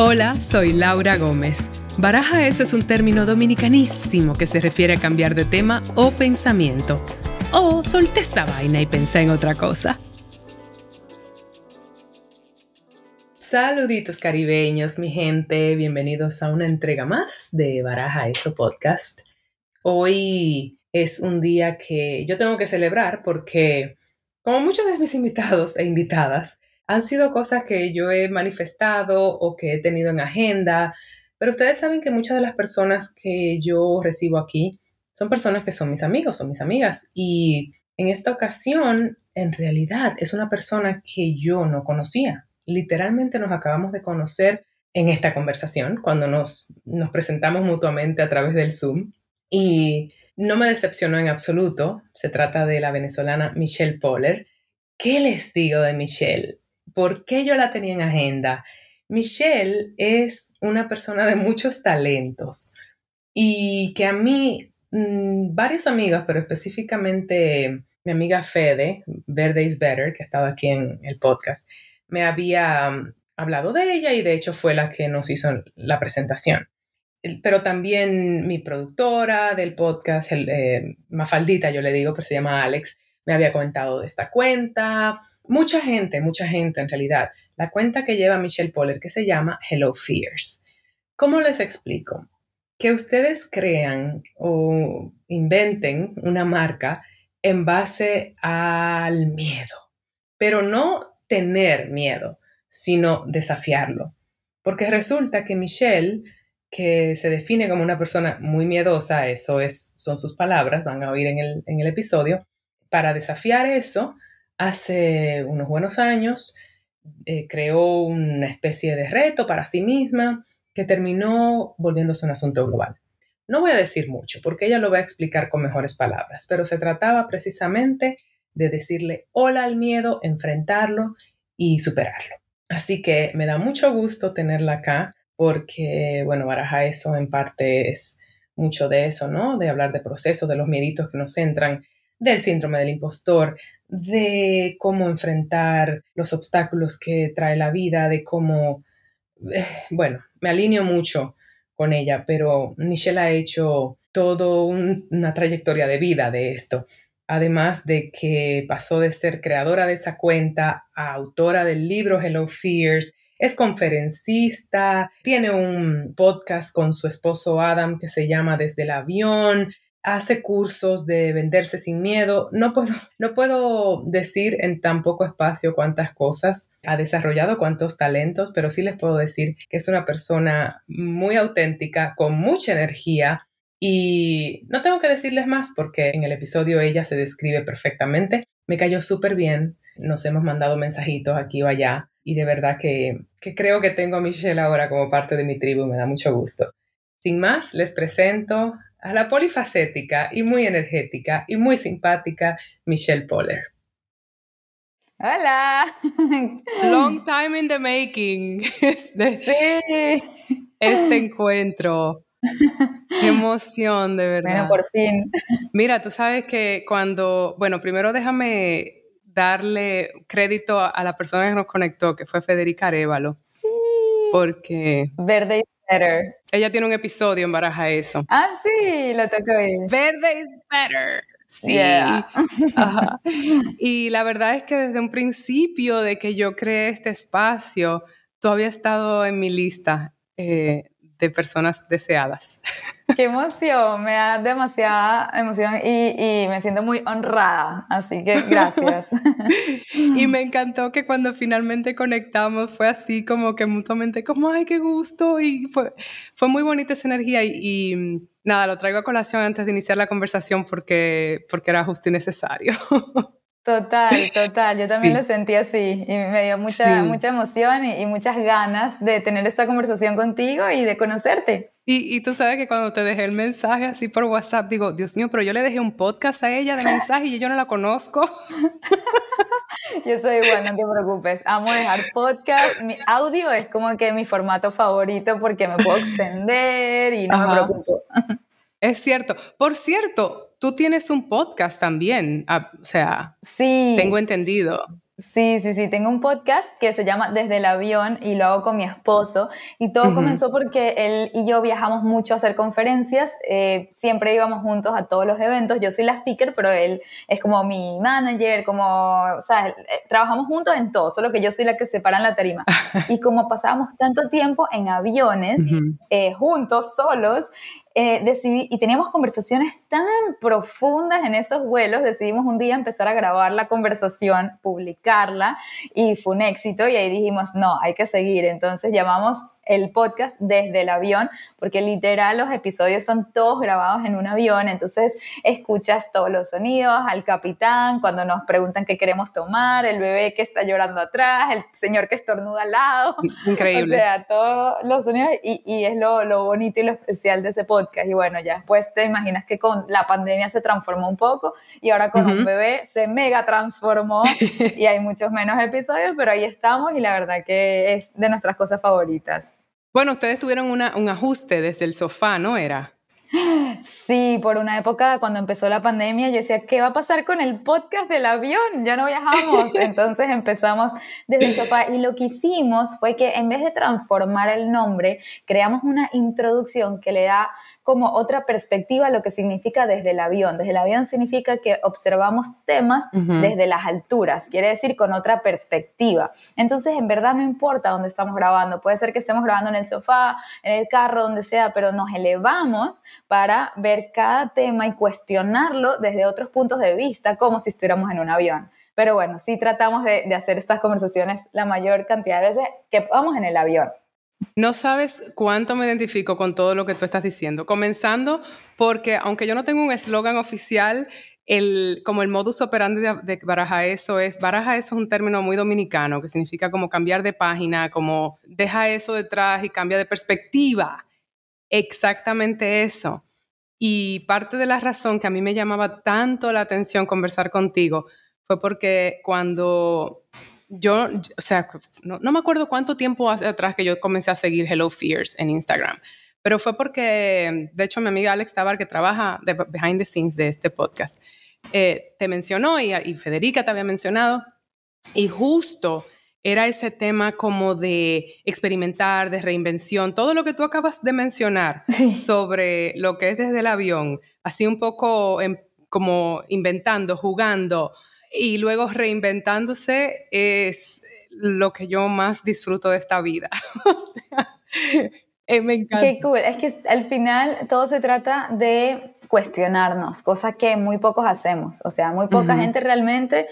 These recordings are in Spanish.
Hola, soy Laura Gómez. Baraja eso es un término dominicanísimo que se refiere a cambiar de tema o pensamiento. O solté esa vaina y pensé en otra cosa. Saluditos caribeños, mi gente. Bienvenidos a una entrega más de Baraja Eso Podcast. Hoy es un día que yo tengo que celebrar porque, como muchos de mis invitados e invitadas, han sido cosas que yo he manifestado o que he tenido en agenda, pero ustedes saben que muchas de las personas que yo recibo aquí son personas que son mis amigos, son mis amigas. Y en esta ocasión, en realidad, es una persona que yo no conocía. Literalmente nos acabamos de conocer en esta conversación, cuando nos, nos presentamos mutuamente a través del Zoom. Y no me decepcionó en absoluto. Se trata de la venezolana Michelle Poller. ¿Qué les digo de Michelle? ¿Por qué yo la tenía en agenda? Michelle es una persona de muchos talentos y que a mí, mm, varias amigas, pero específicamente mi amiga Fede, Verde is Better, que estaba aquí en el podcast, me había mm, hablado de ella y de hecho fue la que nos hizo la presentación. Pero también mi productora del podcast, eh, Mafaldita, yo le digo, pero se llama Alex, me había comentado de esta cuenta mucha gente, mucha gente en realidad, la cuenta que lleva Michelle Poller que se llama Hello Fears. ¿Cómo les explico? Que ustedes crean o inventen una marca en base al miedo, pero no tener miedo, sino desafiarlo. Porque resulta que Michelle, que se define como una persona muy miedosa, eso es, son sus palabras, van a oír en el, en el episodio, para desafiar eso, hace unos buenos años eh, creó una especie de reto para sí misma que terminó volviéndose un asunto global. No voy a decir mucho porque ella lo va a explicar con mejores palabras, pero se trataba precisamente de decirle hola al miedo, enfrentarlo y superarlo. Así que me da mucho gusto tenerla acá porque, bueno, baraja eso en parte es mucho de eso, ¿no? De hablar de procesos, de los mieditos que nos entran del síndrome del impostor, de cómo enfrentar los obstáculos que trae la vida, de cómo, eh, bueno, me alineo mucho con ella, pero Michelle ha hecho toda una trayectoria de vida de esto. Además de que pasó de ser creadora de esa cuenta a autora del libro Hello Fears, es conferencista, tiene un podcast con su esposo Adam que se llama Desde el avión, hace cursos de venderse sin miedo. No puedo, no puedo decir en tan poco espacio cuántas cosas ha desarrollado, cuántos talentos, pero sí les puedo decir que es una persona muy auténtica, con mucha energía. Y no tengo que decirles más porque en el episodio ella se describe perfectamente. Me cayó súper bien. Nos hemos mandado mensajitos aquí o allá. Y de verdad que, que creo que tengo a Michelle ahora como parte de mi tribu. Me da mucho gusto. Sin más, les presento a la polifacética y muy energética y muy simpática Michelle Poller. Hola. Long time in the making. Este, este encuentro. Qué emoción, de verdad. Bueno, por fin. Mira, tú sabes que cuando, bueno, primero déjame darle crédito a, la persona que nos conectó, que fue Federica Arevalo. Sí. Porque... Verde better. Ella tiene un episodio en Baraja Eso. Ah, sí, lo bien. Verde is better. Sí. Y la verdad es que desde un principio de que yo creé este espacio, tú habías estado en mi lista eh, de personas deseadas. Qué emoción, me da demasiada emoción y, me siento muy honrada, así que gracias. y me encantó que cuando finalmente conectamos fue así como que mutuamente como, ay, qué gusto, y fue, fue muy bonita esa energía y, nada, lo traigo a colación antes de iniciar la conversación porque, porque era justo y necesario. Total, total. Yo también lo sentí así y me dio mucha, mucha emoción y, muchas ganas de tener esta conversación contigo y de conocerte. Y, y, tú sabes que cuando te dejé el mensaje así por WhatsApp, digo, Dios mío, pero yo le dejé un podcast a ella de mensaje y yo no la conozco. yo soy igual, no te preocupes. Amo dejar podcast. Mi audio es como que mi formato favorito porque me puedo extender y no me preocupo. Es cierto. Por cierto, tú tienes un podcast también, o sea, sí. tengo entendido. Sí, sí, sí, tengo un podcast que se llama Desde el avión y lo hago con mi esposo y todo comenzó porque él y yo viajamos mucho a hacer conferencias, eh, siempre íbamos juntos a todos los eventos, yo soy la speaker, pero él es como mi manager, como, o sea, eh, trabajamos juntos en todo, solo que yo soy la que se para en la tarima. y como pasábamos tanto tiempo en aviones, eh, juntos, solos, eh, decidí, y teníamos conversaciones tan profundas en esos vuelos, decidimos un día empezar a grabar la conversación, publicarla, y fue un éxito, y ahí dijimos, no, hay que seguir. Entonces llamamos el podcast desde el avión, porque literal los episodios son todos grabados en un avión, entonces escuchas todos los sonidos, al capitán, cuando nos preguntan qué queremos tomar, el bebé que está llorando atrás, el señor que estornuda al lado. Increíble. O sea, todos los sonidos y, y es lo, lo, bonito y lo especial de ese podcast. Y bueno, ya después te imaginas que con la pandemia se transformó un poco y ahora con un bebé se mega transformó y hay muchos menos episodios, pero ahí estamos y la verdad que es de nuestras cosas favoritas. Bueno, ustedes tuvieron un ajuste desde el sofá, ¿no era? Sí, por una época cuando empezó la pandemia yo decía, ¿qué va a pasar con el podcast del avión? Ya no viajamos. Entonces empezamos desde el sofá y lo que hicimos fue que en vez de transformar el nombre, creamos una introducción que le da como otra perspectiva lo que significa desde el avión. Desde el avión significa que observamos temas desde las alturas, quiere decir con otra perspectiva. Entonces, en verdad no importa dónde estamos grabando, puede ser que estemos grabando en el sofá, en el carro, donde sea, pero nos elevamos para ver cada tema y cuestionarlo desde otros puntos de vista, como si estuviéramos en un avión. Pero bueno, sí tratamos de, hacer estas conversaciones la mayor cantidad de veces que podamos en el avión. No sabes cuánto me identifico con todo lo que tú estás diciendo. Comenzando porque, aunque yo no tengo un eslogan oficial, el, como el modus operandi de, de baraja eso es, baraja eso es un término muy dominicano que significa como cambiar de página, como deja eso detrás y cambia de perspectiva. Exactamente eso. Y parte de la razón que a mí me llamaba tanto la atención conversar contigo fue porque cuando yo, o sea, no, me acuerdo cuánto tiempo hace atrás que yo comencé a seguir Hello Fears en Instagram, pero fue porque, de hecho, mi amiga Alex Tabar, que trabaja de behind the scenes de este podcast, eh, te mencionó y Federica te había mencionado, y justo era ese tema como de experimentar, de reinvención, todo lo que tú acabas de mencionar sobre lo que es desde el avión, así un poco como inventando, jugando, y luego reinventándose es lo que yo más disfruto de esta vida. o sea, eh, me encanta. Qué cool. Es que al final todo se trata de cuestionarnos, cosa que muy pocos hacemos. O sea, muy poca gente realmente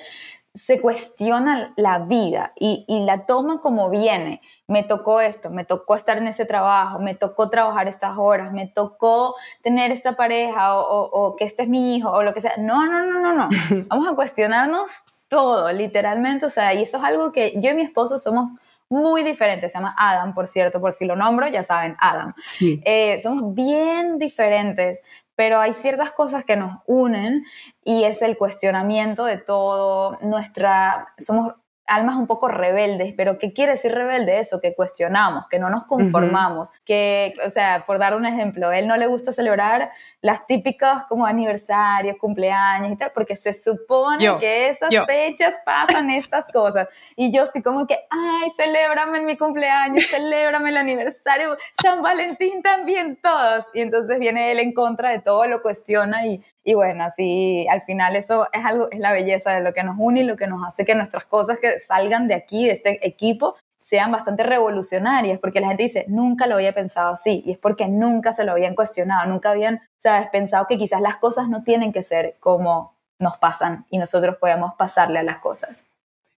se cuestiona la vida y, y, la toma como viene. Me tocó esto, me tocó estar en ese trabajo, me tocó trabajar estas horas, me tocó tener esta pareja o, o, que este es mi hijo o lo que sea. No, no, no, no, no. Vamos a cuestionarnos todo, literalmente. O sea, y eso es algo que yo y mi esposo somos muy diferentes. Se llama Adam, por cierto, por si lo nombro, ya saben, Adam. Sí. Eh, somos bien diferentes, pero hay ciertas cosas que nos unen y es el cuestionamiento de todo, nuestra, somos almas un poco rebeldes, pero ¿qué quiere decir rebelde eso? Que cuestionamos, que no nos conformamos, que, o sea, por dar un ejemplo, a él no le gusta celebrar las típicas como aniversarios, cumpleaños y tal, porque se supone que esas fechas pasan estas cosas. Y yo sí como que, ay, celébrame mi cumpleaños, celébrame el aniversario, San Valentín también todos. Y entonces viene él en contra de todo, lo cuestiona y y bueno, así al final eso es algo, es la belleza de lo que nos une y lo que nos hace que nuestras cosas que salgan de aquí, de este equipo, sean bastante revolucionarias, porque la gente dice, nunca lo había pensado así, y es porque nunca se lo habían cuestionado, nunca habían, sabes, pensado que quizás las cosas no tienen que ser como nos pasan y nosotros podemos pasarle a las cosas.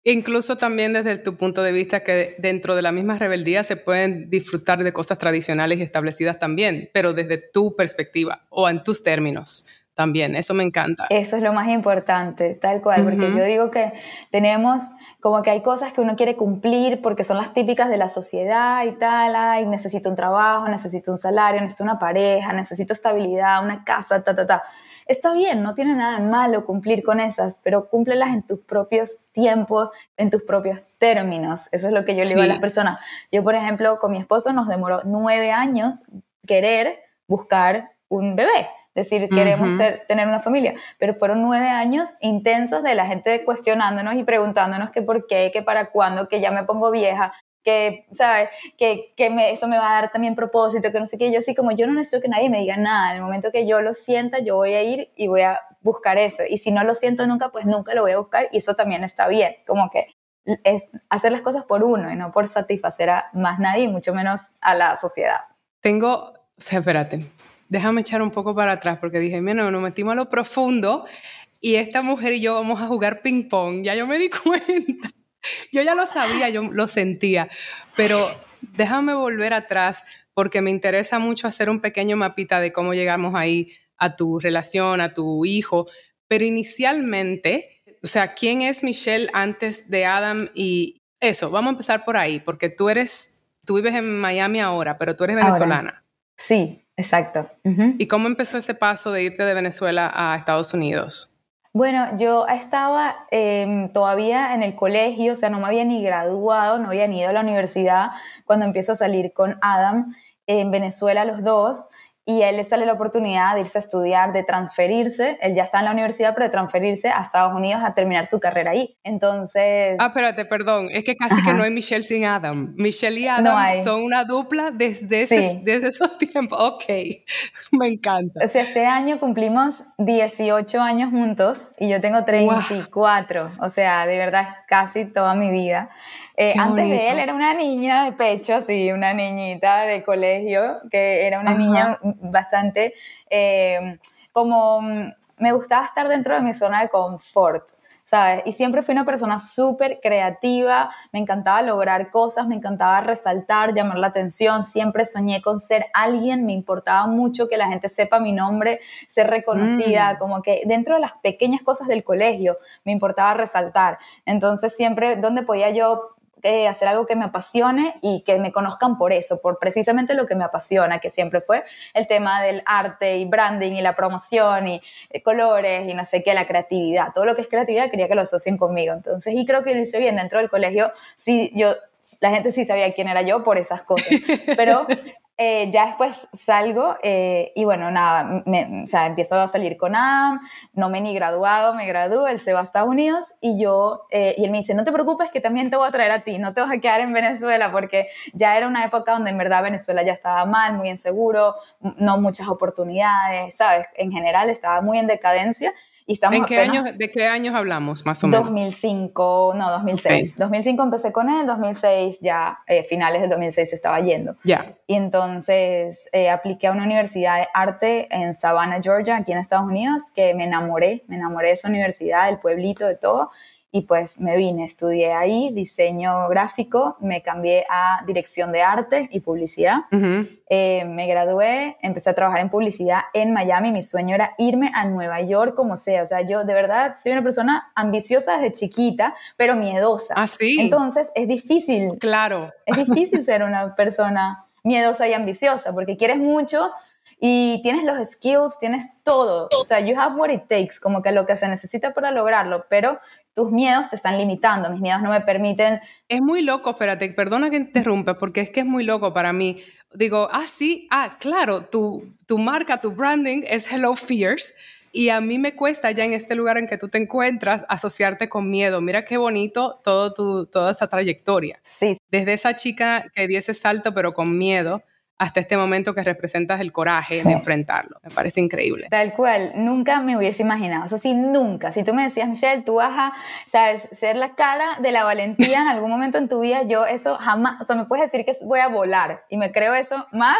Incluso también desde tu punto de vista que dentro de la misma rebeldía se pueden disfrutar de cosas tradicionales y establecidas también, pero desde tu perspectiva o en tus términos también, eso me encanta. Eso es lo más importante, tal cual, porque yo digo que tenemos como que hay cosas que uno quiere cumplir porque son las típicas de la sociedad y tal, ay, necesito un trabajo, necesito un salario, necesito una pareja, necesito estabilidad, una casa, ta, ta, ta. Está bien, no tiene nada de malo cumplir con esas, pero cúmplelas en tus propios tiempos, en tus propios términos. Eso es lo que yo le digo a las personas. Yo, por ejemplo, con mi esposo nos demoró nueve años querer buscar un bebé decir queremos ser, tener una familia, pero fueron nueve años intensos de la gente cuestionándonos y preguntándonos que por qué, que para cuándo, que ya me pongo vieja, que, ¿sabes? Que, que me, eso me va a dar también propósito, que no sé qué. Yo así como yo no necesito que nadie me diga nada. En el momento que yo lo sienta, yo voy a ir y voy a buscar eso. Y si no lo siento nunca, pues nunca lo voy a buscar y eso también está bien. Como que es hacer las cosas por uno y no por satisfacer a más nadie mucho menos a la sociedad. Tengo, o sea, espérate, déjame echar un poco para atrás porque dije, mira, nos metimos a lo profundo y esta mujer y yo vamos a jugar ping pong. Ya yo me di cuenta. Yo ya lo sabía, yo lo sentía, pero déjame volver atrás porque me interesa mucho hacer un pequeño mapita de cómo llegamos ahí a tu relación, a tu hijo. Pero inicialmente, o sea, ¿quién es Michelle antes de Adam? Y eso, vamos a empezar por ahí, porque tú eres, tú vives en Miami ahora, pero tú eres venezolana. Sí, exacto. ¿Y cómo empezó ese paso de irte de Venezuela a Estados Unidos? Bueno, yo estaba em, todavía en el colegio, o sea, no me había ni graduado, no había ni ido a la universidad cuando empiezo a salir con Adam en Venezuela los dos y a él le sale la oportunidad de irse a estudiar, de transferirse, él ya está en la universidad, pero de transferirse a Estados Unidos a terminar su carrera ahí. Entonces... Ah, espérate, perdón, es que casi que no hay Michelle sin Adam. Michelle y Adam son una dupla desde, desde esos tiempos. Ok, me encanta. O sea, este año cumplimos 18 años juntos y yo tengo 34, o sea, de verdad casi toda mi vida. Eh, antes de él era una niña de pecho, así, una niñita de colegio, que era una niña bastante eh, como me gustaba estar dentro de mi zona de confort. ¿sabes? Y siempre fui una persona súper creativa, me encantaba lograr cosas, me encantaba resaltar, llamar la atención, siempre soñé con ser alguien, me importaba mucho que la gente sepa mi nombre, ser reconocida, mm. como que dentro de las pequeñas cosas del colegio me importaba resaltar. Entonces siempre, ¿dónde podía yo eh, hacer algo que me apasione y que me conozcan por eso, por precisamente lo que me apasiona, que siempre fue el tema del arte y branding y la promoción y eh, colores y no sé qué, la creatividad. Todo lo que es creatividad quería que lo asocien conmigo. Entonces, y creo que lo hice bien dentro del colegio. Sí, yo la gente sí sabía quién era yo por esas cosas. Pero eh, ya después salgo eh, y bueno, nada, o sea, empiezo a salir con Adam, no me he ni graduado, me gradúo, él se va a Estados Unidos y yo, eh, y él me dice, no te preocupes que también te voy a traer a ti, no te vas a quedar en Venezuela porque ya era una época donde en verdad Venezuela ya estaba mal, muy inseguro, no muchas oportunidades, ¿sabes? En general estaba muy en decadencia ¿En qué años, ¿De qué años hablamos, más o menos? 2005, no, 2006. 2005 empecé con él, 2006 ya, eh, finales de 2006 estaba yendo. Ya. Y entonces eh, apliqué a una universidad de arte en Savannah, Georgia, aquí en Estados Unidos, que me enamoré, me enamoré de esa universidad, del pueblito, de todo y pues me vine, estudié ahí diseño gráfico, me cambié a dirección de arte y publicidad, eh, me gradué, empecé a trabajar en publicidad en Miami, mi sueño era irme a Nueva York como sea, o sea, yo de verdad soy una persona ambiciosa desde chiquita, pero miedosa. ¿Ah, sí? Entonces es difícil. Claro. Es difícil ser una persona miedosa y ambiciosa porque quieres mucho, y tienes los skills, tienes todo. O sea, you have what it takes, como que lo que se necesita para lograrlo, pero tus miedos te están limitando, mis miedos no me permiten. Es muy loco, espérate, perdona que interrumpa, porque es que es muy loco para mí. Digo, ah, sí, ah, claro, tu, tu marca, tu branding es Hello Fears. Y a mí me cuesta ya en este lugar en que tú te encuentras asociarte con miedo. Mira qué bonito todo tu, toda esta trayectoria. Sí. Desde esa chica que dio ese salto pero con miedo, hasta este momento que representas el coraje de enfrentarlo. Me parece increíble. Tal cual, nunca me hubiese imaginado. O sea, si nunca, si tú me decías, Michelle, tú vas a, sabes, ser la cara de la valentía en algún momento en tu vida, yo eso jamás, o sea, me puedes decir que voy a volar y me creo eso más,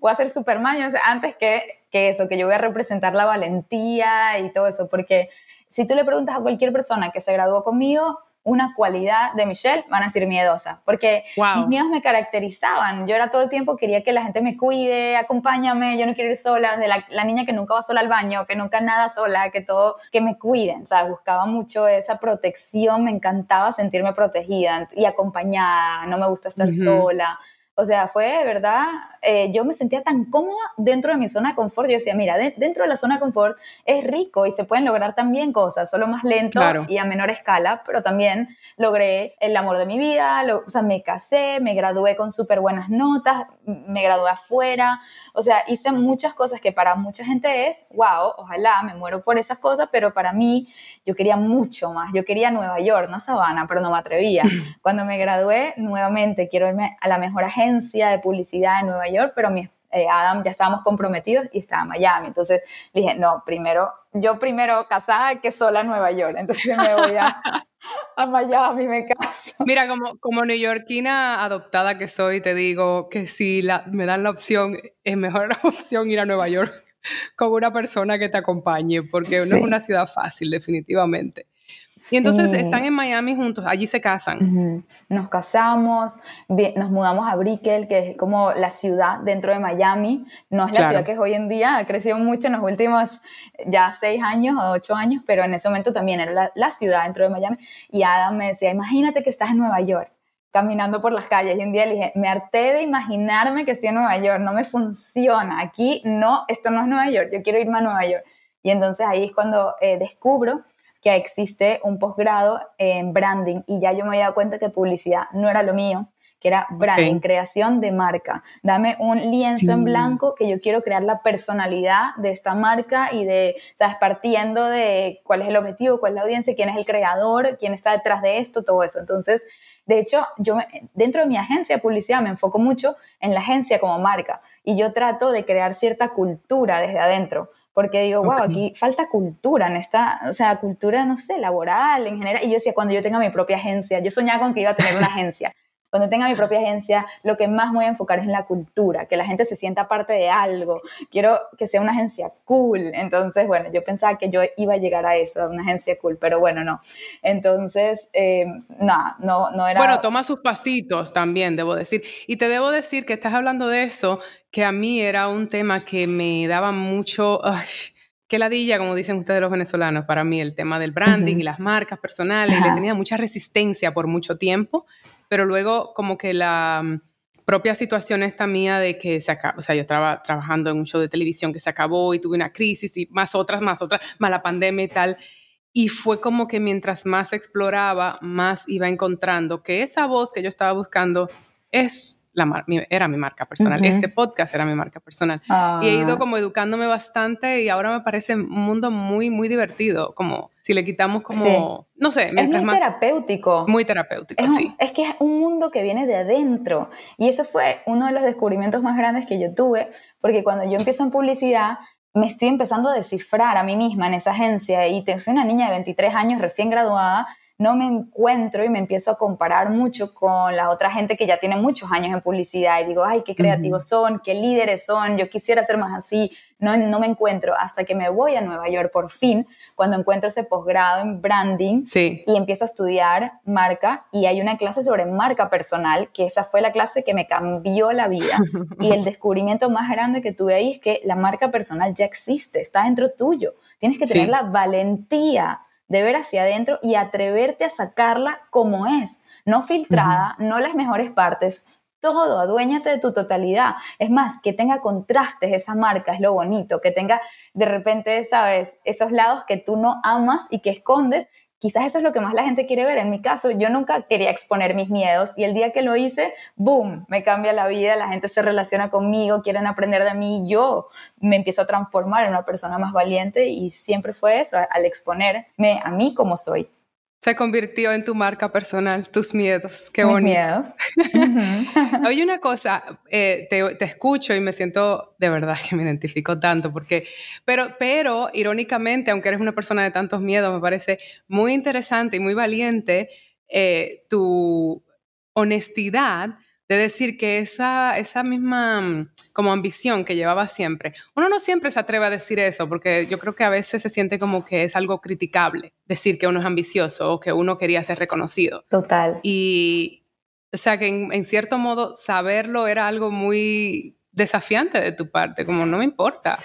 voy a ser Superman, yo antes que, que eso, que yo voy a representar la valentía y todo eso, porque si tú le preguntas a cualquier persona que se graduó conmigo, una cualidad de Michelle, van a decir miedosa, porque mis miedos me caracterizaban. Yo era todo el tiempo, quería que la gente me cuide, acompáñame, yo no quiero ir sola, de la, niña que nunca va sola al baño, que nunca nada sola, que todo, que me cuiden, ¿sabes? Buscaba mucho esa protección, me encantaba sentirme protegida y acompañada, no me gusta estar sola. O sea, fue de verdad, eh, yo me sentía tan cómoda dentro de mi zona de confort. Yo decía, mira, dentro de la zona de confort es rico y se pueden lograr también cosas, solo más lento y a menor escala, pero también logré el amor de mi vida, o sea, me casé, me gradué con súper buenas notas, me gradué afuera, o sea, hice muchas cosas que para mucha gente es, wow, ojalá me muero por esas cosas, pero para mí yo quería mucho más, yo quería Nueva York, no Sabana, pero no me atrevía. Cuando me gradué, nuevamente quiero irme a la mejor agencia de publicidad en Nueva York, pero mi, eh, Adam ya estábamos comprometidos y estaba en Miami. Entonces dije, no, primero, yo primero casada que sola en Nueva York. Entonces me voy a, a Miami, me caso. Mira, como, como neoyorquina adoptada que soy, te digo que si la, me dan la opción, es mejor la opción ir a Nueva York con una persona que te acompañe, porque no es una ciudad fácil, definitivamente. Y entonces están en Miami juntos, allí se casan. Nos casamos, nos mudamos a Brickell, que es como la ciudad dentro de Miami. No es la ciudad que es hoy en día, ha crecido mucho en los últimos ya seis años o ocho años, pero en ese momento también era la, ciudad dentro de Miami. Y Adam me decía, imagínate que estás en Nueva York caminando por las calles y un día le dije, me harté de imaginarme que estoy en Nueva York, no me funciona, aquí no, esto no es Nueva York, yo quiero irme a Nueva York. Y entonces ahí es cuando eh, descubro que existe un posgrado en branding y ya yo me había dado cuenta que publicidad no era lo mío, que era branding, creación de marca. Dame un lienzo en blanco que yo quiero crear la personalidad de esta marca y de, ¿sabes? Partiendo de cuál es el objetivo, cuál es la audiencia, quién es el creador, quién está detrás de esto, todo eso. Entonces, de hecho, yo dentro de mi agencia de publicidad me enfoco mucho en la agencia como marca y yo trato de crear cierta cultura desde adentro porque digo, wow, aquí falta cultura en esta, o sea, cultura, no sé, laboral en general. Y yo decía, cuando yo tenga mi propia agencia, yo soñaba con que iba a tener una agencia. Cuando tenga mi propia agencia, lo que más voy a enfocar es en la cultura, que la gente se sienta parte de algo. Quiero que sea una agencia cool. Entonces, bueno, yo pensaba que yo iba a llegar a eso, a una agencia cool, pero bueno, no. Entonces, eh, no, no, no era... Bueno, toma sus pasitos también, debo decir. Y te debo decir que estás hablando de eso que a mí era un tema que me daba mucho... qué ladilla, como dicen ustedes los venezolanos, para mí el tema del branding y las marcas personales, le tenía mucha resistencia por mucho tiempo, pero luego como que la mm, propia situación esta mía de que se acabó, o sea, yo estaba trabajando en un show de televisión que se acabó y tuve una crisis y más otras, más otras, más la pandemia y tal, y fue como que mientras más exploraba, más iba encontrando que esa voz que yo estaba buscando es era mi marca personal. Este podcast era mi marca personal. Y he ido ah. como educándome bastante y ahora me parece un mundo muy, muy divertido. Como si le quitamos como, no sé, es muy terapéutico. Muy terapéutico, es sí. es que es un mundo que viene de adentro. Y eso fue uno de los descubrimientos más grandes que yo tuve, porque cuando yo empiezo en publicidad, me estoy empezando a descifrar a mí misma en esa agencia y soy una niña de 23 años recién graduada no me encuentro y me empiezo a comparar mucho con la otra gente que ya tiene muchos años en publicidad y digo, ay, qué creativos son, qué líderes son, yo quisiera ser más así, no, no me encuentro hasta que me voy a Nueva York por fin, cuando encuentro ese posgrado en branding y empiezo a estudiar marca y hay una clase sobre marca personal, que esa fue la clase que me cambió la vida. Y el descubrimiento más grande que tuve ahí es que la marca personal ya existe, está dentro tuyo, tienes que tener la valentía de ver hacia adentro y atreverte a sacarla como es, no filtrada, no las mejores partes, todo, aduéñate de tu totalidad. Es más, que tenga contrastes esa marca, es lo bonito, que tenga de repente, sabes, esos lados que tú no amas y que escondes quizás eso es lo que más la gente quiere ver. En mi caso, yo nunca quería exponer mis miedos y el día que lo hice, boom, me cambia la vida, la gente se relaciona conmigo, quieren aprender de mí, yo me empiezo a transformar en una persona más valiente y siempre fue eso, al exponerme a mí como soy se convirtió en tu marca personal, tus miedos. Qué bonito. miedos. Oye, una cosa, eh, te, escucho y me siento de verdad que me identifico tanto, porque, pero, pero irónicamente, aunque eres una persona de tantos miedos, me parece muy interesante y muy valiente eh, tu honestidad de decir que esa, esa misma mm, como ambición que llevaba siempre, uno no siempre se atreve a decir eso, porque yo creo que a veces se siente como que es algo criticable decir que uno es ambicioso o que uno quería ser reconocido. Total. Y, o sea, que en, en cierto modo saberlo era algo muy desafiante de tu parte, como no me importa.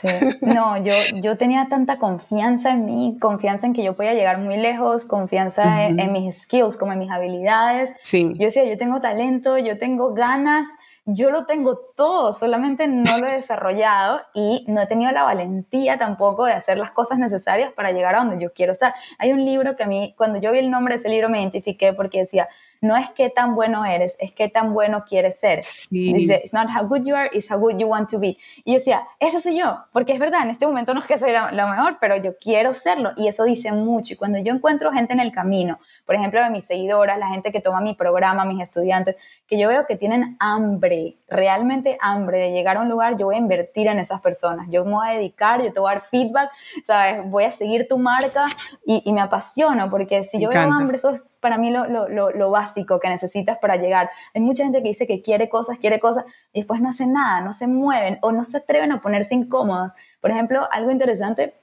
No, yo, yo tenía tanta confianza en mí, confianza en que yo podía llegar muy lejos, confianza en, mis skills, como en mis habilidades. Sí. Yo decía, yo tengo talento, yo tengo ganas, yo lo tengo todo, solamente no lo he desarrollado y no he tenido la valentía tampoco de hacer las cosas necesarias para llegar a donde yo quiero estar. Hay un libro que a mí, cuando yo vi el nombre de ese libro, me identifiqué porque decía, no es qué tan bueno eres, es qué tan bueno quieres ser. Dice, it's not how good you are, it's how good you want to be. Y yo decía, eso soy yo, porque es verdad, en este momento no es que soy lo mejor, pero yo quiero serlo. Y eso dice mucho. Y cuando yo encuentro gente en el camino, por ejemplo, de mis seguidoras, la gente que toma mi programa, mis estudiantes, que yo veo que tienen hambre, realmente hambre de llegar a un lugar, yo voy a invertir en esas personas. Yo me voy a dedicar, yo te voy a dar feedback, ¿sabes? Voy a seguir tu marca y, y me apasiono, porque si yo veo hambre, eso es para mí lo, lo, lo, básico que necesitas para llegar. Hay mucha gente que dice que quiere cosas, quiere cosas, y después no hace nada, no se mueven o no se atreven a ponerse incómodos. Por ejemplo, algo interesante,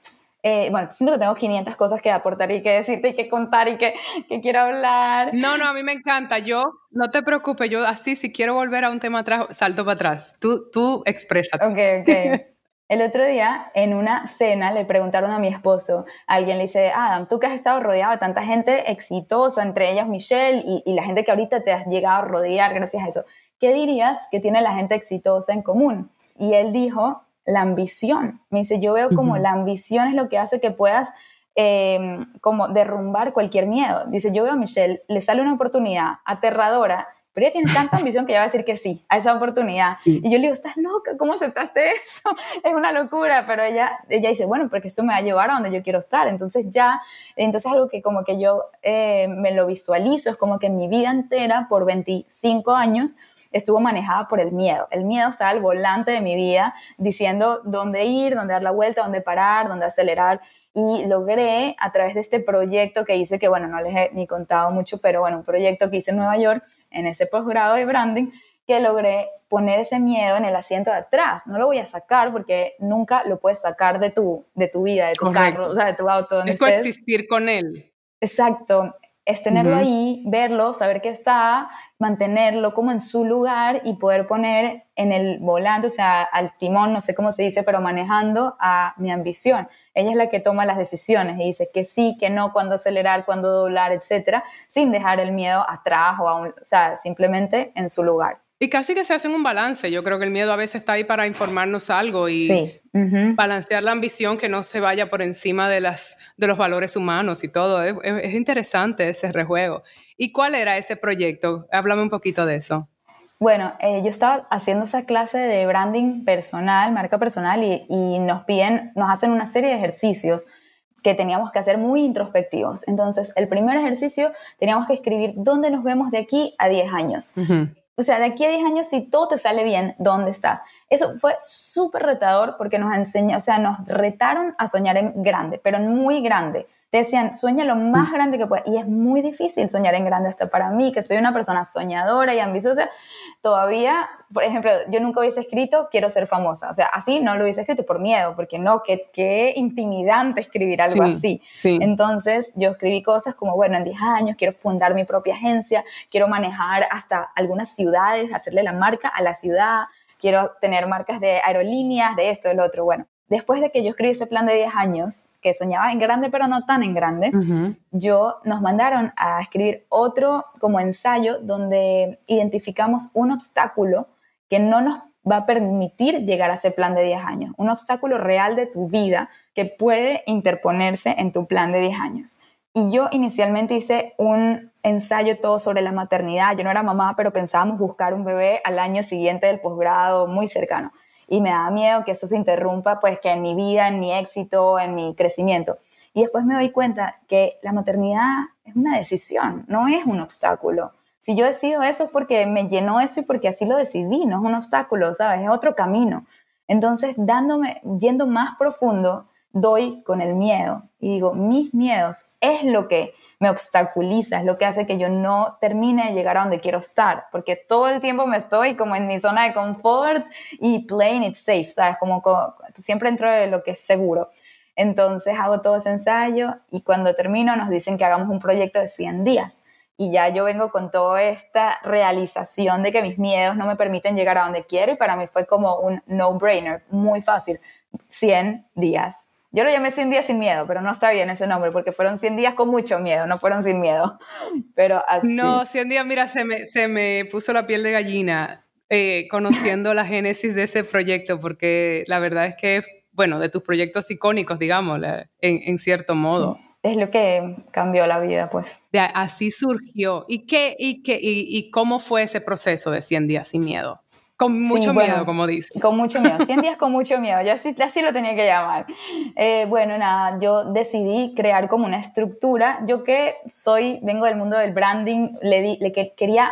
eh, bueno, siento que tengo 500 cosas que aportar y que decirte y que contar y que, que, quiero hablar. No, no, a mí me encanta. Yo, no te preocupes, yo así, si quiero volver a un tema atrás, salto para atrás. Tú, tú exprésate. Ok, ok. El otro día, en una cena, le preguntaron a mi esposo, alguien le dice, Adam, tú que has estado rodeado de tanta gente exitosa, entre ellas Michelle y, la gente que ahorita te has llegado a rodear gracias a eso, ¿qué dirías que tiene la gente exitosa en común? Y él dijo, la ambición. Me dice, yo veo como la ambición es lo que hace que puedas em, como derrumbar cualquier miedo. Dice, yo veo a Michelle, le sale una oportunidad aterradora pero ella tiene tanta ambición que ella va a decir que sí a esa oportunidad. Y yo le digo, estás loca, ¿cómo aceptaste eso? Es una locura, pero ella, ella dice, bueno, porque eso me va a llevar a donde yo quiero estar. Entonces ya, entonces algo que como que yo eh, me lo visualizo, es como que mi vida entera, por 25 años, estuvo manejada por el miedo. El miedo estaba al volante de mi vida, diciendo dónde ir, dónde dar la vuelta, dónde parar, dónde acelerar y logré a través de este proyecto que hice, que bueno, no les he ni contado mucho, pero bueno, un proyecto que hice en Nueva York, en ese posgrado de branding, que logré poner ese miedo en el asiento de atrás. No lo voy a sacar porque nunca lo puedes sacar de tu, de tu vida, de tu carro, o sea, de tu auto. Donde es coexistir con él. Exacto. Es tenerlo ahí, verlo, saber que está, mantenerlo como en su lugar y poder poner en el volante, o sea, al timón, no sé cómo se dice, pero manejando a mi ambición. Ella es la que toma las decisiones y dice que sí, que no, cuándo acelerar, cuándo doblar, etcétera, sin dejar el miedo atrás o, a un, o sea, simplemente en su lugar. Y casi que se hacen un balance. Yo creo que el miedo a veces está ahí para informarnos algo y balancear la ambición que no se vaya por encima de, las, de los valores humanos y todo. Es, es interesante ese rejuego. ¿Y cuál era ese proyecto? Háblame un poquito de eso. Bueno, eh, yo estaba haciendo esa clase de branding personal, marca personal, y, nos piden, nos hacen una serie de ejercicios que teníamos que hacer muy introspectivos. Entonces, el primer ejercicio teníamos que escribir dónde nos vemos de aquí a 10 años. O sea, de aquí a 10 años, si todo te sale bien, ¿dónde estás? Eso fue súper retador porque nos enseñó, o sea, nos retaron a soñar en grande, pero en muy grande te decían, sueña lo más mm. grande que puedas. Y es muy difícil soñar en grande hasta para mí, que soy una persona soñadora y ambiciosa. Todavía, por ejemplo, yo nunca hubiese escrito quiero ser famosa. O sea, así no lo hubiese escrito por miedo, porque no, qué, qué intimidante escribir algo así. Entonces, yo escribí cosas como, bueno, en 10 años quiero fundar mi propia agencia, quiero manejar hasta algunas ciudades, hacerle la marca a la ciudad, quiero tener marcas de aerolíneas, de esto, del otro. Bueno, después de que yo escribí ese plan de 10 años, que soñaba en grande pero no tan en grande, yo nos mandaron a escribir otro como ensayo donde identificamos un obstáculo que no nos va a permitir llegar a ese plan de 10 años, un obstáculo real de tu vida que puede interponerse en tu plan de 10 años. Y yo inicialmente hice un ensayo todo sobre la maternidad. Yo no era mamá, pero pensábamos buscar un bebé al año siguiente del posgrado, muy cercano y me daba miedo que eso se interrumpa, pues que en mi vida, en mi éxito, en mi crecimiento. Y después me doy cuenta que la maternidad es una decisión, no es un obstáculo. Si yo decido eso es porque me llenó eso y porque así lo decidí, no es un obstáculo, ¿sabes? Es otro camino. Entonces, dándome, yendo más profundo, doy con el miedo y digo, mis miedos es lo que me obstaculiza, es lo que hace que yo no termine de llegar a donde quiero estar, porque todo el tiempo me estoy como en mi zona de confort y playing it safe, ¿sabes? Como, siempre entro de lo que es seguro. Entonces hago todo ese ensayo y cuando termino nos dicen que hagamos un proyecto de 100 días. Y ya yo vengo con toda esta realización de que mis miedos no me permiten llegar a donde quiero y para mí fue como un no-brainer, muy fácil. 100 días. Yo lo llamé 100 días sin miedo, pero no está bien ese nombre porque fueron 100 días con mucho miedo, no fueron sin miedo. Pero así. No, 100 días, mira, se me, se me puso la piel de gallina. eh, conociendo la génesis de ese proyecto, porque la verdad es que, bueno, de tus proyectos icónicos, digamos, en, cierto modo. Es lo que cambió la vida, pues. así surgió. ¿Y, qué, y, qué, y, cómo fue ese proceso de 100 días sin miedo? Con mucho miedo, como dices. Con mucho miedo. 100 días con mucho miedo. Yo así, así lo tenía que llamar. Eh, bueno, nada, yo decidí crear como una estructura. Yo que soy, vengo del mundo del branding, le, di, le quería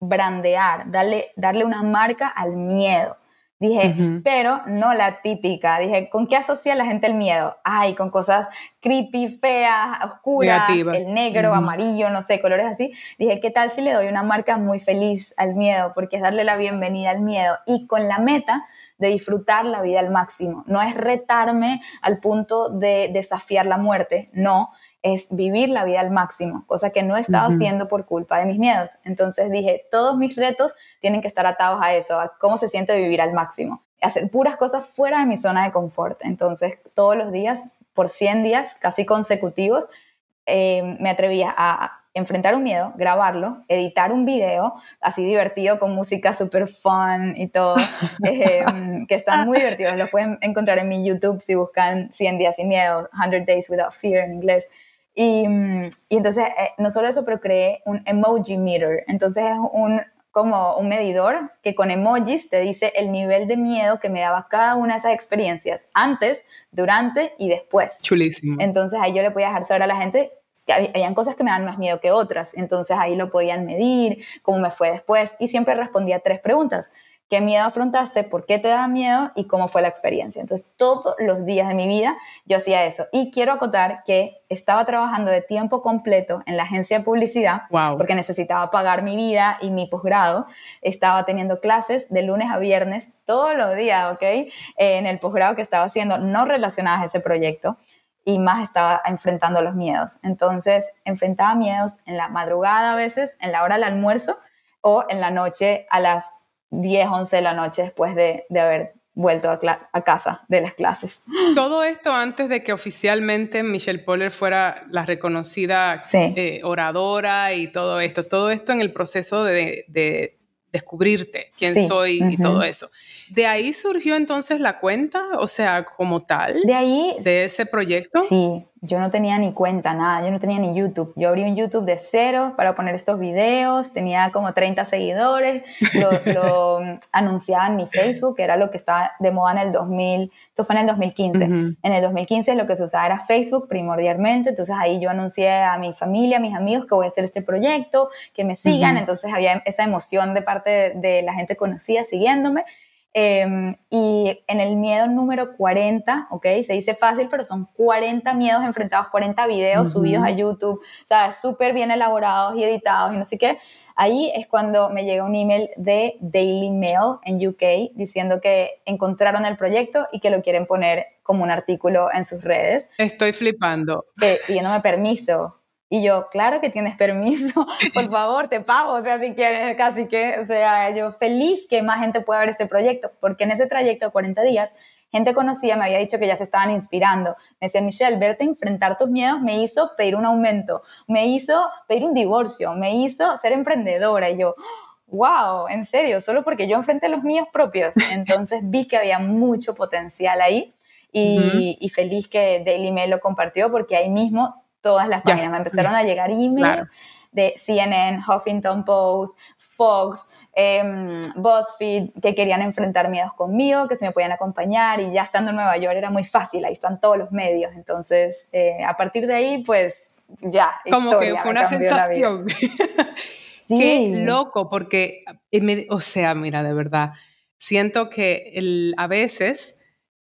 brandear, darle, darle una marca al miedo. Dije, pero no la típica. Dije, ¿con qué asocia la gente el miedo? Ay, con cosas creepy, feas, oscuras, el negro, amarillo, no sé, colores así. Dije, ¿qué tal si le doy una marca muy feliz al miedo? Porque es darle la bienvenida al miedo. Y con la meta de disfrutar la vida al máximo. No es retarme al punto de desafiar la muerte, no, es vivir la vida al máximo, cosa que no he estado haciendo por culpa de mis miedos. Entonces dije, todos mis retos tienen que estar atados a eso, a cómo se siente vivir al máximo, hacer puras cosas fuera de mi zona de confort. Entonces todos los días, por 100 días casi consecutivos, eh, me atrevía a enfrentar un miedo, grabarlo, editar un video así divertido con música super fun y todo, eh, que están muy divertidos. Lo pueden encontrar en mi YouTube si buscan 100 días sin miedo, 100 Days Without Fear en inglés. Y, y entonces, eh, no solo eso, pero creé un emoji meter. Entonces es un, como un medidor que con emojis te dice el nivel de miedo que me daba cada una de esas experiencias, antes, durante y después. Chulísimo. Entonces ahí yo le podía dejar saber a la gente que habían cosas que me dan más miedo que otras. Entonces ahí lo podían medir, cómo me fue después. Y siempre respondía tres preguntas qué miedo afrontaste, por qué te da miedo y cómo fue la experiencia. Entonces, todos los días de mi vida yo hacía eso. Y quiero acotar que estaba trabajando de tiempo completo en la agencia de publicidad porque necesitaba pagar mi vida y mi posgrado. Estaba teniendo clases de lunes a viernes todos los días, ¿ok? en el posgrado que estaba haciendo, no relacionadas a ese proyecto y más estaba enfrentando los miedos. Entonces, enfrentaba miedos en la madrugada a veces, en la hora del almuerzo o en la noche a las 10, 11 de la noche después de, haber vuelto a, casa de las clases. Todo esto antes de que oficialmente Michelle Poller fuera la reconocida eh, oradora y todo esto, todo esto en el proceso de, descubrirte quién soy y todo eso. ¿De ahí surgió entonces la cuenta? O sea, como tal. De ahí. De ese proyecto. Sí, yo no tenía ni cuenta, nada, yo no tenía ni YouTube. Yo abrí un YouTube de cero para poner estos videos, tenía como 30 seguidores, lo, anunciaba en mi Facebook, que era lo que estaba de moda en el 2000, esto fue en el 2015. En el 2015 lo que se usaba era Facebook primordialmente, entonces ahí yo anuncié a mi familia, a mis amigos que voy a hacer este proyecto, que me sigan, entonces había esa emoción de parte de, de la gente conocida siguiéndome. Em, y en el miedo número 40, ¿ok? Se dice fácil, pero son 40 miedos enfrentados, 40 videos subidos a YouTube, o sea, súper bien elaborados y editados y no sé qué. Ahí es cuando me llega un email de Daily Mail en UK diciendo que encontraron el proyecto y que lo quieren poner como un artículo en sus redes. Estoy flipando. pidiéndome permiso y yo, claro que tienes permiso, por favor, te pago, o sea, si quieres, casi que, o sea, yo feliz que más gente pueda ver este proyecto, porque en ese trayecto de 40 días, gente conocida me había dicho que ya se estaban inspirando. Me decía, Michelle, verte enfrentar tus miedos me hizo pedir un aumento, me hizo pedir un divorcio, me hizo ser emprendedora. Y yo, wow, en serio, solo porque yo enfrenté los míos propios. Entonces vi que había mucho potencial ahí. Y, y, feliz que Daily Mail lo compartió porque ahí mismo todas las páginas. Me empezaron a llegar emails de CNN, Huffington Post, Fox, em, BuzzFeed, que querían enfrentar miedos conmigo, que se me podían acompañar y ya estando en Nueva York era muy fácil, ahí están todos los medios. Entonces, eh, a partir de ahí, pues ya. Como que fue una sensación. Qué loco, porque, eh, o sea, mira, de verdad, siento que el, a veces,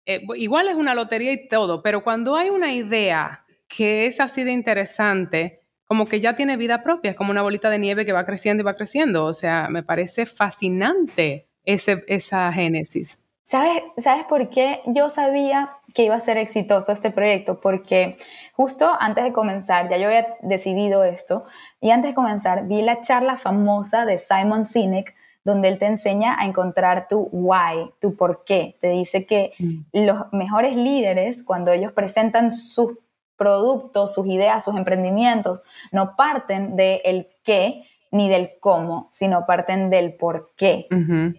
eh, igual es una lotería y todo, pero cuando hay una idea que es así de interesante, como que ya tiene vida propia, es como una bolita de nieve que va creciendo y va creciendo. O sea, me parece fascinante ese, esa génesis. ¿Sabes, ¿Sabes por qué yo sabía que iba a ser exitoso este proyecto? Porque justo antes de comenzar, ya yo había decidido esto, y antes de comenzar vi la charla famosa de Simon Sinek, donde él te enseña a encontrar tu why, tu por qué. Te dice que mm. los mejores líderes, cuando ellos presentan sus productos, sus ideas, sus emprendimientos, no parten del el qué, ni del cómo, sino parten del por qué.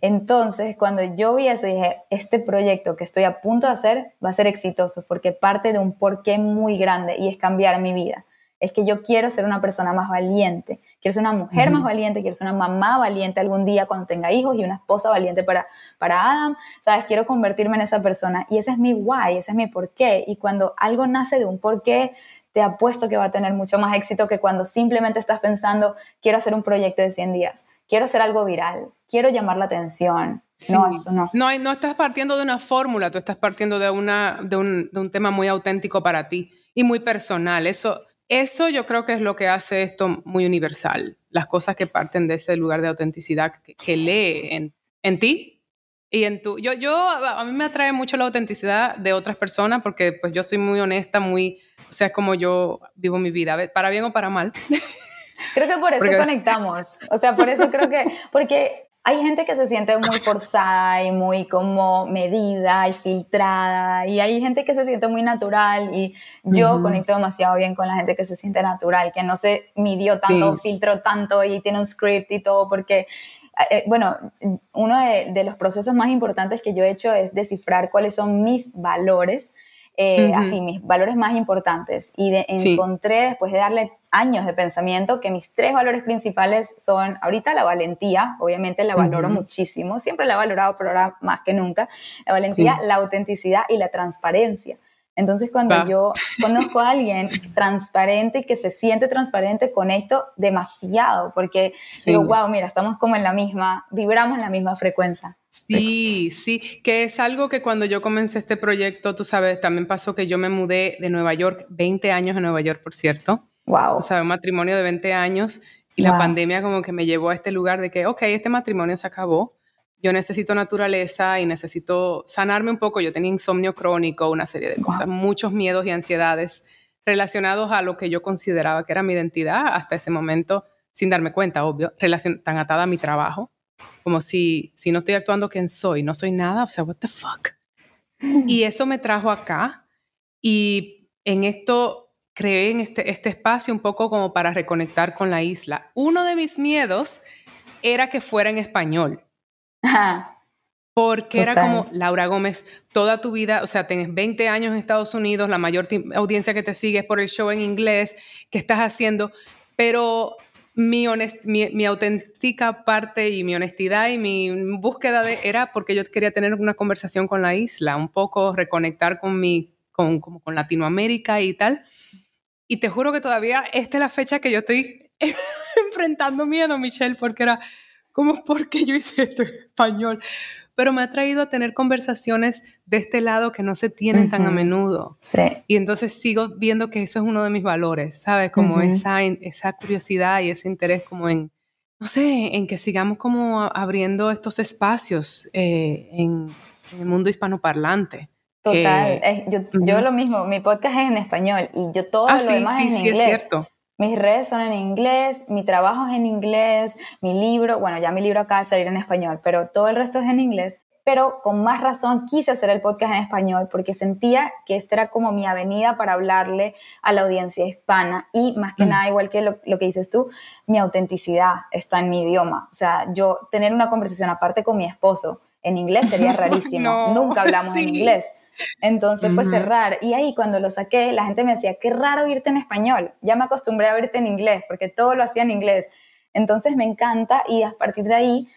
Entonces, cuando yo vi eso, dije, este proyecto que estoy a punto de hacer va a ser exitoso porque parte de un porqué muy grande y es cambiar mi vida. Es que yo quiero ser una persona más valiente, quiero ser una mujer más valiente, quiero ser una mamá valiente algún día cuando tenga hijos y una esposa valiente para, para Adam, ¿sabes? Quiero convertirme en esa persona y ese es mi why, ese es mi porqué. Y cuando algo nace de un porqué, te apuesto que va a tener mucho más éxito que cuando simplemente estás pensando, quiero hacer un proyecto de 100 días, quiero hacer algo viral, quiero llamar la atención. No, eso no. No, no estás partiendo de una fórmula, tú estás partiendo de, una, de, un, de un tema muy auténtico para ti y muy personal. Eso, eso yo creo que es lo que hace esto muy universal. Las cosas que parten de ese lugar de autenticidad que, lee en, en, ti y en tu... Yo, yo, a mí me atrae mucho la autenticidad de otras personas porque pues yo soy muy honesta, muy o sea, es como yo vivo mi vida, para bien o para mal. Creo que por eso conectamos. O sea, por eso creo que, porque hay gente que se siente muy forzada y muy como medida y filtrada y hay gente que se siente muy natural y yo conecto demasiado bien con la gente que se siente natural, que no se midió tanto, filtró tanto y tiene un script y todo porque eh, bueno, uno de, de, los procesos más importantes que yo he hecho es descifrar cuáles son mis valores eh, así mis valores más importantes. Y encontré, después de darle años de pensamiento, que mis tres valores principales son, ahorita la valentía, obviamente la valoro muchísimo, siempre la he valorado, pero ahora más que nunca, la valentía, la autenticidad y la transparencia. Entonces, cuando yo conozco a alguien transparente y que se siente transparente, conecto demasiado, porque digo, wow, mira, estamos como en la misma, vibramos en la misma frecuencia. Sí, sí, que es algo que cuando yo comencé este proyecto, tú sabes, también pasó que yo me mudé de Nueva York, 20 años en Nueva York, por cierto. Wow. Tú sabes, un matrimonio de 20 años y la pandemia como que me llevó a este lugar de que, ok, este matrimonio se acabó yo necesito naturaleza y necesito sanarme un poco. Yo tenía insomnio crónico, una serie de cosas, muchos miedos y ansiedades relacionados a lo que yo consideraba que era mi identidad hasta ese momento, sin darme cuenta, obvio, relación, tan atada a mi trabajo, como si, si no estoy actuando quién soy, no soy nada, o sea, what the fuck. Y eso me trajo acá y en esto creé en este, este espacio un poco como para reconectar con la isla. Uno de mis miedos era que fuera en español porque era como Laura Gómez, toda tu vida, o sea, tienes 20 años en Estados Unidos, la mayor audiencia que te sigue es por el show en inglés que estás haciendo, pero mi, mi, auténtica parte y mi honestidad y mi búsqueda de, era porque yo quería tener una conversación con la isla, un poco reconectar con mi, con, como con Latinoamérica y tal. Y te juro que todavía esta es la fecha que yo estoy enfrentando miedo, Michelle, porque era ¿Cómo por qué yo hice esto en español? Pero me ha traído a tener conversaciones de este lado que no se tienen tan a menudo. Sí. Y entonces sigo viendo que eso es uno de mis valores, ¿sabes? Como esa, esa curiosidad y ese interés como en, no sé, en que sigamos como abriendo estos espacios eh, en, el mundo hispanoparlante. Total, yo, yo, lo mismo, mi podcast es en español y yo todo ah, lo demás sí, es en sí, Es cierto. Mis redes son en inglés, mi trabajo es en inglés, mi libro, bueno, ya mi libro acaba de salir en español, pero todo el resto es en inglés. Pero con más razón quise hacer el podcast en español porque sentía que esta era como mi avenida para hablarle a la audiencia hispana y más que mm. nada, igual que lo, que dices tú, mi autenticidad está en mi idioma. O sea, yo tener una conversación aparte con mi esposo en inglés sería rarísimo. Nunca hablamos en inglés. Entonces fue cerrar. Y ahí cuando lo saqué, la gente me decía, qué raro oírte en español. Ya me acostumbré a oírte en inglés, porque todo lo hacía en inglés. Entonces me encanta y a partir de ahí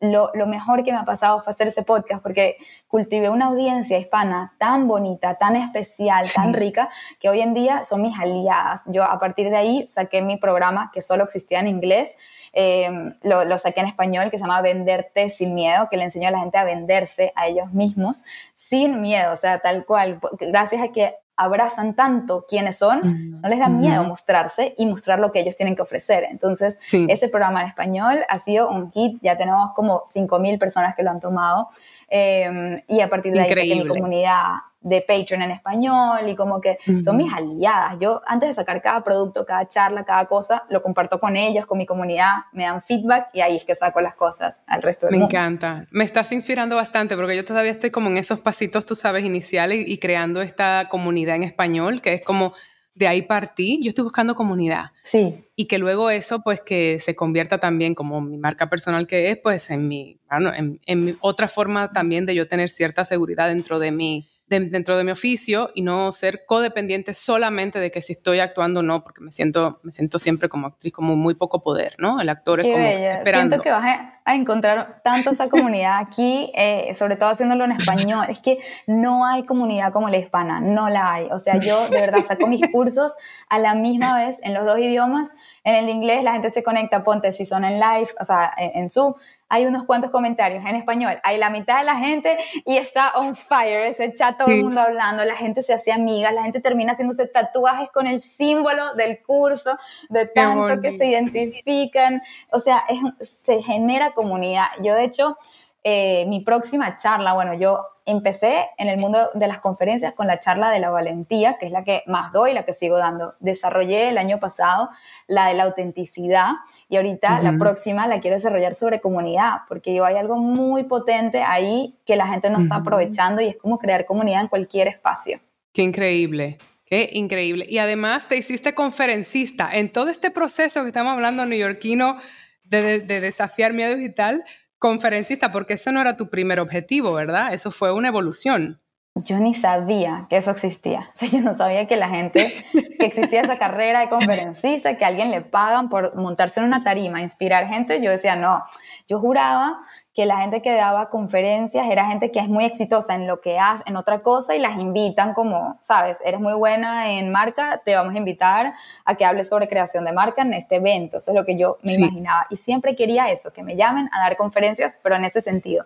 lo, mejor que me ha pasado fue hacer ese podcast porque cultivé una audiencia hispana tan bonita, tan especial, tan rica, que hoy en día son mis aliadas. Yo a partir de ahí saqué mi programa que solo existía en inglés Em, lo, saqué en español, que se llama Venderte sin miedo, que le enseño a la gente a venderse a ellos mismos sin miedo, o sea, tal cual, gracias a que abrazan tanto quienes son, no les da miedo mostrarse y mostrar lo que ellos tienen que ofrecer. Entonces, ese programa en español ha sido un hit, ya tenemos como 5.000 personas que lo han tomado em, y a partir de ahí saqué mi comunidad de Patreon en español y como que son mis aliadas. Yo antes de sacar cada producto, cada charla, cada cosa, lo comparto con ellos, con mi comunidad, me dan feedback y ahí es que saco las cosas al resto del Me mundo. encanta. Me estás inspirando bastante porque yo todavía estoy como en esos pasitos, tú sabes, iniciales y creando esta comunidad en español, que es como de ahí partí, yo estoy buscando comunidad. Sí. Y que luego eso, pues que se convierta también como mi marca personal que es, pues en mi, bueno, en, en mi otra forma también de yo tener cierta seguridad dentro de mi, dentro de mi oficio y no ser codependiente solamente de que si estoy actuando o no, porque me siento, me siento siempre como actriz como muy poco poder, ¿no? El actor es como esperando. Siento que vas a, encontrar tanto esa comunidad aquí, eh, sobre todo haciéndolo en español. Es que no hay comunidad como la hispana, no la hay. O sea, yo de verdad saco mis cursos a la misma vez en los dos idiomas. En el inglés la gente se conecta, ponte si son en live, o sea, en, en Zoom, hay unos cuantos comentarios en español. Hay la mitad de la gente y está on fire, ese chat todo el mundo hablando, la gente se hace amiga, la gente termina haciéndose tatuajes con el símbolo del curso, de tanto que se identifican, o sea, se genera comunidad. Yo de hecho, eh, mi próxima charla, bueno, yo empecé en el mundo de las conferencias con la charla de la valentía, que es la que más doy, la que sigo dando. Desarrollé el año pasado la de la autenticidad y ahorita la próxima la quiero desarrollar sobre comunidad, porque yo hay algo muy potente ahí que la gente no está aprovechando y es como crear comunidad en cualquier espacio. Qué increíble. Qué increíble. Y además te hiciste conferencista en todo este proceso que estamos hablando neoyorquino de, de desafiar miedo digital conferencista, porque eso no era tu primer objetivo, ¿verdad? Eso fue una evolución. Yo ni sabía que eso existía. O sea, yo no sabía que la gente, que existía esa carrera de conferencista, que a alguien le pagan por montarse en una tarima, inspirar gente. Yo decía, no, yo juraba que la gente que daba conferencias era gente que es muy exitosa en lo que hace, en otra cosa y las invitan como, sabes, eres muy buena en marca, te vamos a invitar a que hables sobre creación de marca en este evento. Eso es lo que yo me imaginaba. Y siempre quería eso, que me llamen a dar conferencias, pero en ese sentido.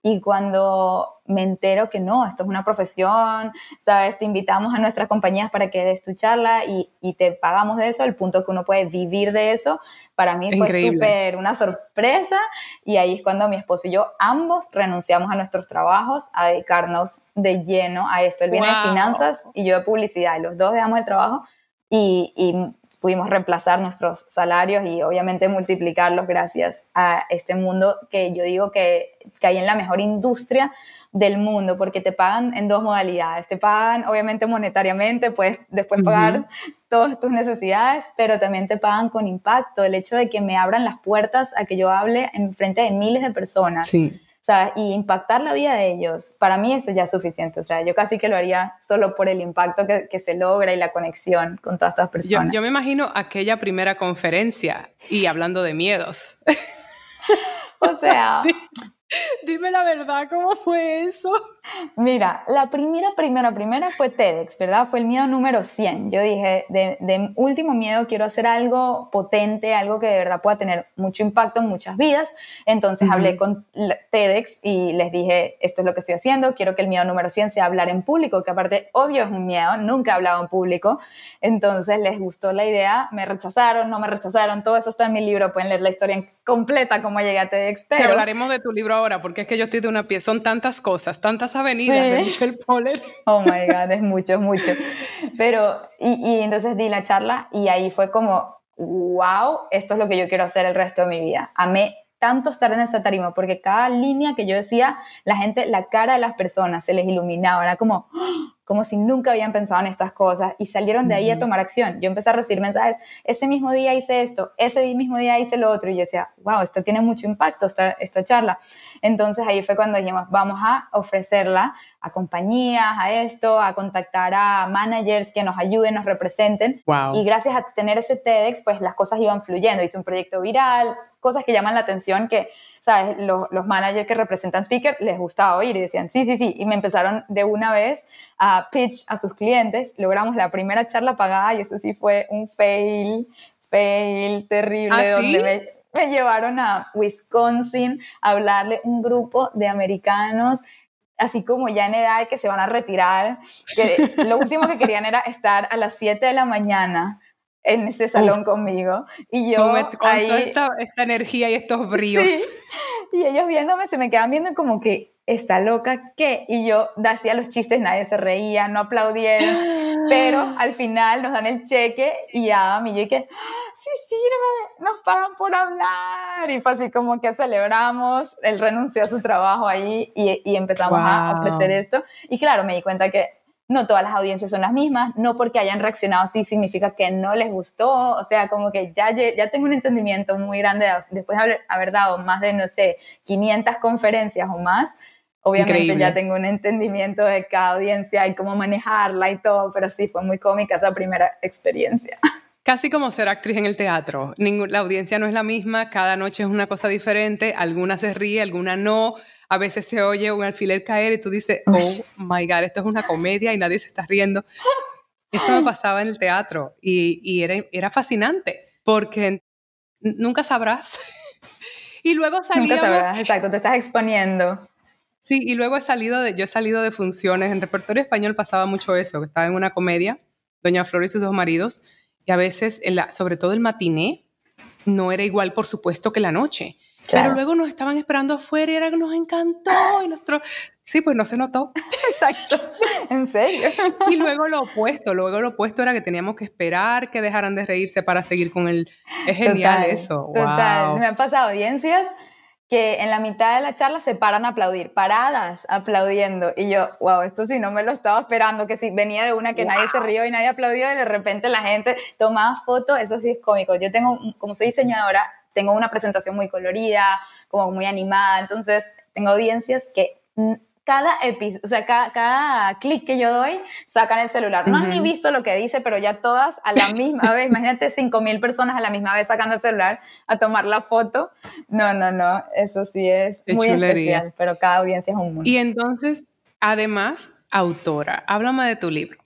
Y cuando me entero que no, esto es una profesión, ¿sabes? Te invitamos a nuestras compañías para que des tu charla y, y te pagamos de eso, el punto que uno puede vivir de eso, para mí fue súper una sorpresa. Y ahí es cuando mi esposo y yo ambos renunciamos a nuestros trabajos a dedicarnos de lleno a esto. Él viene de finanzas y yo de publicidad. Y los dos dejamos el trabajo y, y pudimos reemplazar nuestros salarios y obviamente multiplicarlos gracias a este mundo que yo digo que, que hay en la mejor industria del mundo, porque te pagan en dos modalidades. Te pagan, obviamente, monetariamente, puedes después pagar todas tus necesidades, pero también te pagan con impacto. El hecho de que me abran las puertas a que yo hable en frente de miles de personas. Sí. Sea, y impactar la vida de ellos, para mí eso ya es suficiente. O sea, yo casi que lo haría solo por el impacto que, que se logra y la conexión con todas estas personas. Yo, yo me imagino aquella primera conferencia y hablando de miedos. o sea, Dime la verdad, ¿cómo fue eso? Mira, la primera, primera, primera fue TEDx, ¿verdad? Fue el miedo número 100. Yo dije, de, último miedo quiero hacer algo potente, algo que de verdad pueda tener mucho impacto en muchas vidas. Entonces hablé con TEDx y les dije, esto es lo que estoy haciendo, quiero que el miedo número 100 sea hablar en público, que aparte, obvio es un miedo, nunca he hablado en público. Entonces les gustó la idea, me rechazaron, no me rechazaron, todo eso está en mi libro, pueden leer la historia completa como llegué a TEDx. Pero hablaremos de tu libro ahora, porque es que yo estoy de una pieza, son tantas cosas, tantas avenidas de Michelle Poller. Oh my God, es mucho, mucho. Pero, y, y entonces di la charla y ahí fue como, wow, esto es lo que yo quiero hacer el resto de mi vida. Amé tanto estar en esa tarima, porque cada línea que yo decía, la gente, la cara de las personas se les iluminaba, era como, como si nunca habían pensado en estas cosas y salieron de ahí a tomar acción. Yo empecé a recibir mensajes, ese mismo día hice esto, ese mismo día hice lo otro, y yo decía, wow, esto tiene mucho impacto, esta, esta charla. Entonces ahí fue cuando dijimos, vamos a ofrecerla a compañías, a esto, a contactar a managers que nos ayuden, nos representen. Y gracias a tener ese TEDx, pues las cosas iban fluyendo. Hice un proyecto viral, cosas que llaman la atención que, ¿sabes? Los, los managers que representan speaker les gustaba oír y decían, sí, sí, sí. Y me empezaron de una vez a pitch a sus clientes. Logramos la primera charla pagada y eso sí fue un fail, fail terrible, ¿Ah, donde me, llevaron a Wisconsin a hablarle un grupo de americanos así como ya en edad que se van a retirar, que lo último que querían era estar a las 7 de la mañana en ese salón conmigo. Y yo con, ahí, esta, esta, energía y estos bríos. Sí, y ellos viéndome, se me quedan viendo como que, ¿está loca qué? Y yo hacía los chistes, nadie se reía, no aplaudieron, pero al final nos dan el cheque y ya a mí yo que, sí sirve, nos pagan por hablar. Y fue así como que celebramos, él renunció a su trabajo ahí y, y empezamos wow. a ofrecer esto. Y claro, me di cuenta que no todas las audiencias son las mismas, no porque hayan reaccionado así significa que no les gustó, o sea, como que ya, ya tengo un entendimiento muy grande después de haber, haber dado más de, no sé, 500 conferencias o más, obviamente ya tengo un entendimiento de cada audiencia y cómo manejarla y todo, pero sí, fue muy cómica esa primera experiencia. Casi como ser actriz en el teatro. la audiencia no es la misma, cada noche es una cosa diferente, alguna se ríe, alguna no, a veces se oye un alfiler caer y tú dices, oh my God, esto es una comedia y nadie se está riendo. Eso me pasaba en el teatro y, y era, era fascinante porque nunca sabrás. y luego salíamos... Nunca sabrás, exacto, te estás exponiendo. Sí, y luego he salido de, yo he salido de funciones, en repertorio español pasaba mucho eso, que estaba en una comedia, Doña Flor y sus dos maridos, y a veces, sobre todo el matiné, no era igual, por supuesto, que la noche. Pero luego nos estaban esperando afuera y era que nos encantó. Y nuestro... Sí, pues no se notó. Exacto. en serio. Y luego lo opuesto, luego lo opuesto era que teníamos que esperar que dejaran de reírse para seguir con el... Es genial eso. Total. Me han pasado audiencias que en la mitad de la charla se paran a aplaudir, paradas aplaudiendo. Y yo, wow, esto sí no me lo estaba esperando, que si venía de una que nadie se rió y nadie aplaudió y de repente la gente tomaba fotos, eso sí es cómico. Yo tengo, como soy diseñadora, tengo una presentación muy colorida, como muy animada, entonces tengo audiencias que cada episodio, o sea, cada, cada clic que yo doy, sacan el celular. No han ni visto lo que dice, pero ya todas a la misma vez, imagínate 5.000 personas a la misma vez sacando el celular a tomar la foto. No, no, no, eso sí es muy especial, pero cada audiencia es un mundo. Y entonces, además, autora, háblame de tu libro.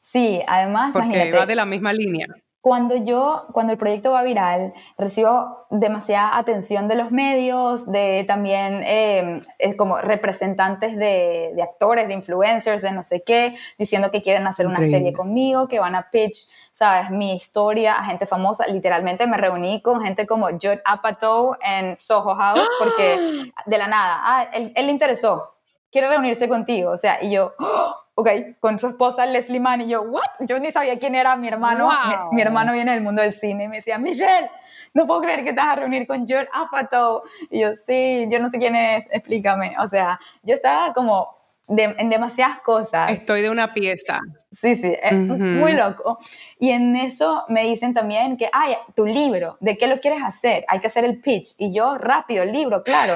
Sí, además, Porque va de la misma línea cuando yo, cuando el proyecto va viral, recibo demasiada atención de los medios, de también em, como representantes de, actores, de influencers, de no sé qué, diciendo que quieren hacer una serie conmigo, que van a pitch, sabes, mi historia a gente famosa. Literalmente me reuní con gente como Judd Apatow en Soho House, porque de la nada, ah, él, él le interesó, quiere reunirse contigo, o sea, y yo, ¡oh! Ok, con su esposa Leslie Mann y yo, what? Yo ni sabía quién era mi hermano. Mi, hermano viene del mundo del cine y me decía, Michelle, no puedo creer que te vas a reunir con George Apatow. Y yo, sí, yo no sé quién es, explícame. O sea, yo estaba como en demasiadas cosas. Estoy de una pieza. Sí, sí, muy loco. Y en eso me dicen también que, ay, tu libro, ¿de qué lo quieres hacer? Hay que hacer el pitch. Y yo, rápido, el libro, claro.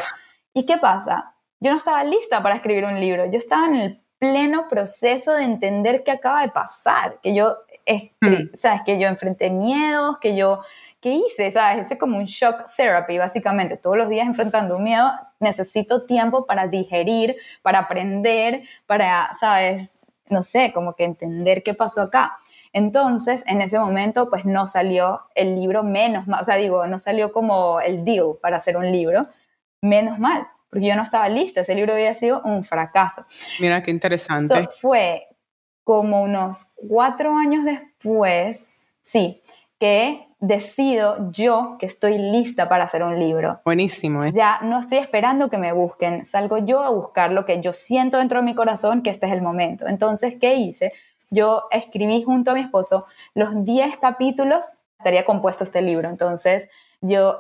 ¿Y qué pasa? Yo no estaba lista para escribir un libro. Yo estaba en el pleno proceso de entender qué acaba de pasar, que yo, mm. sabes, que yo enfrenté miedos, que yo, ¿qué hice? ¿Sabes? Es como un shock therapy, básicamente. Todos los días enfrentando un miedo, necesito tiempo para digerir, para aprender, para, ¿sabes? No sé, como que entender qué pasó acá. Entonces, en ese momento, pues no salió el libro menos mal, o sea, digo, no salió como el deal para hacer un libro, menos mal, porque yo no estaba lista, ese libro había sido un fracaso. Mira qué interesante. fue como unos cuatro años después, sí, que decido yo que estoy lista para hacer un libro. Buenísimo. ¿eh? Ya no estoy esperando que me busquen, salgo yo a buscar lo que yo siento dentro de mi corazón que este es el momento. Entonces, ¿qué hice? Yo escribí junto a mi esposo los 10 capítulos, estaría compuesto este libro. Entonces, yo,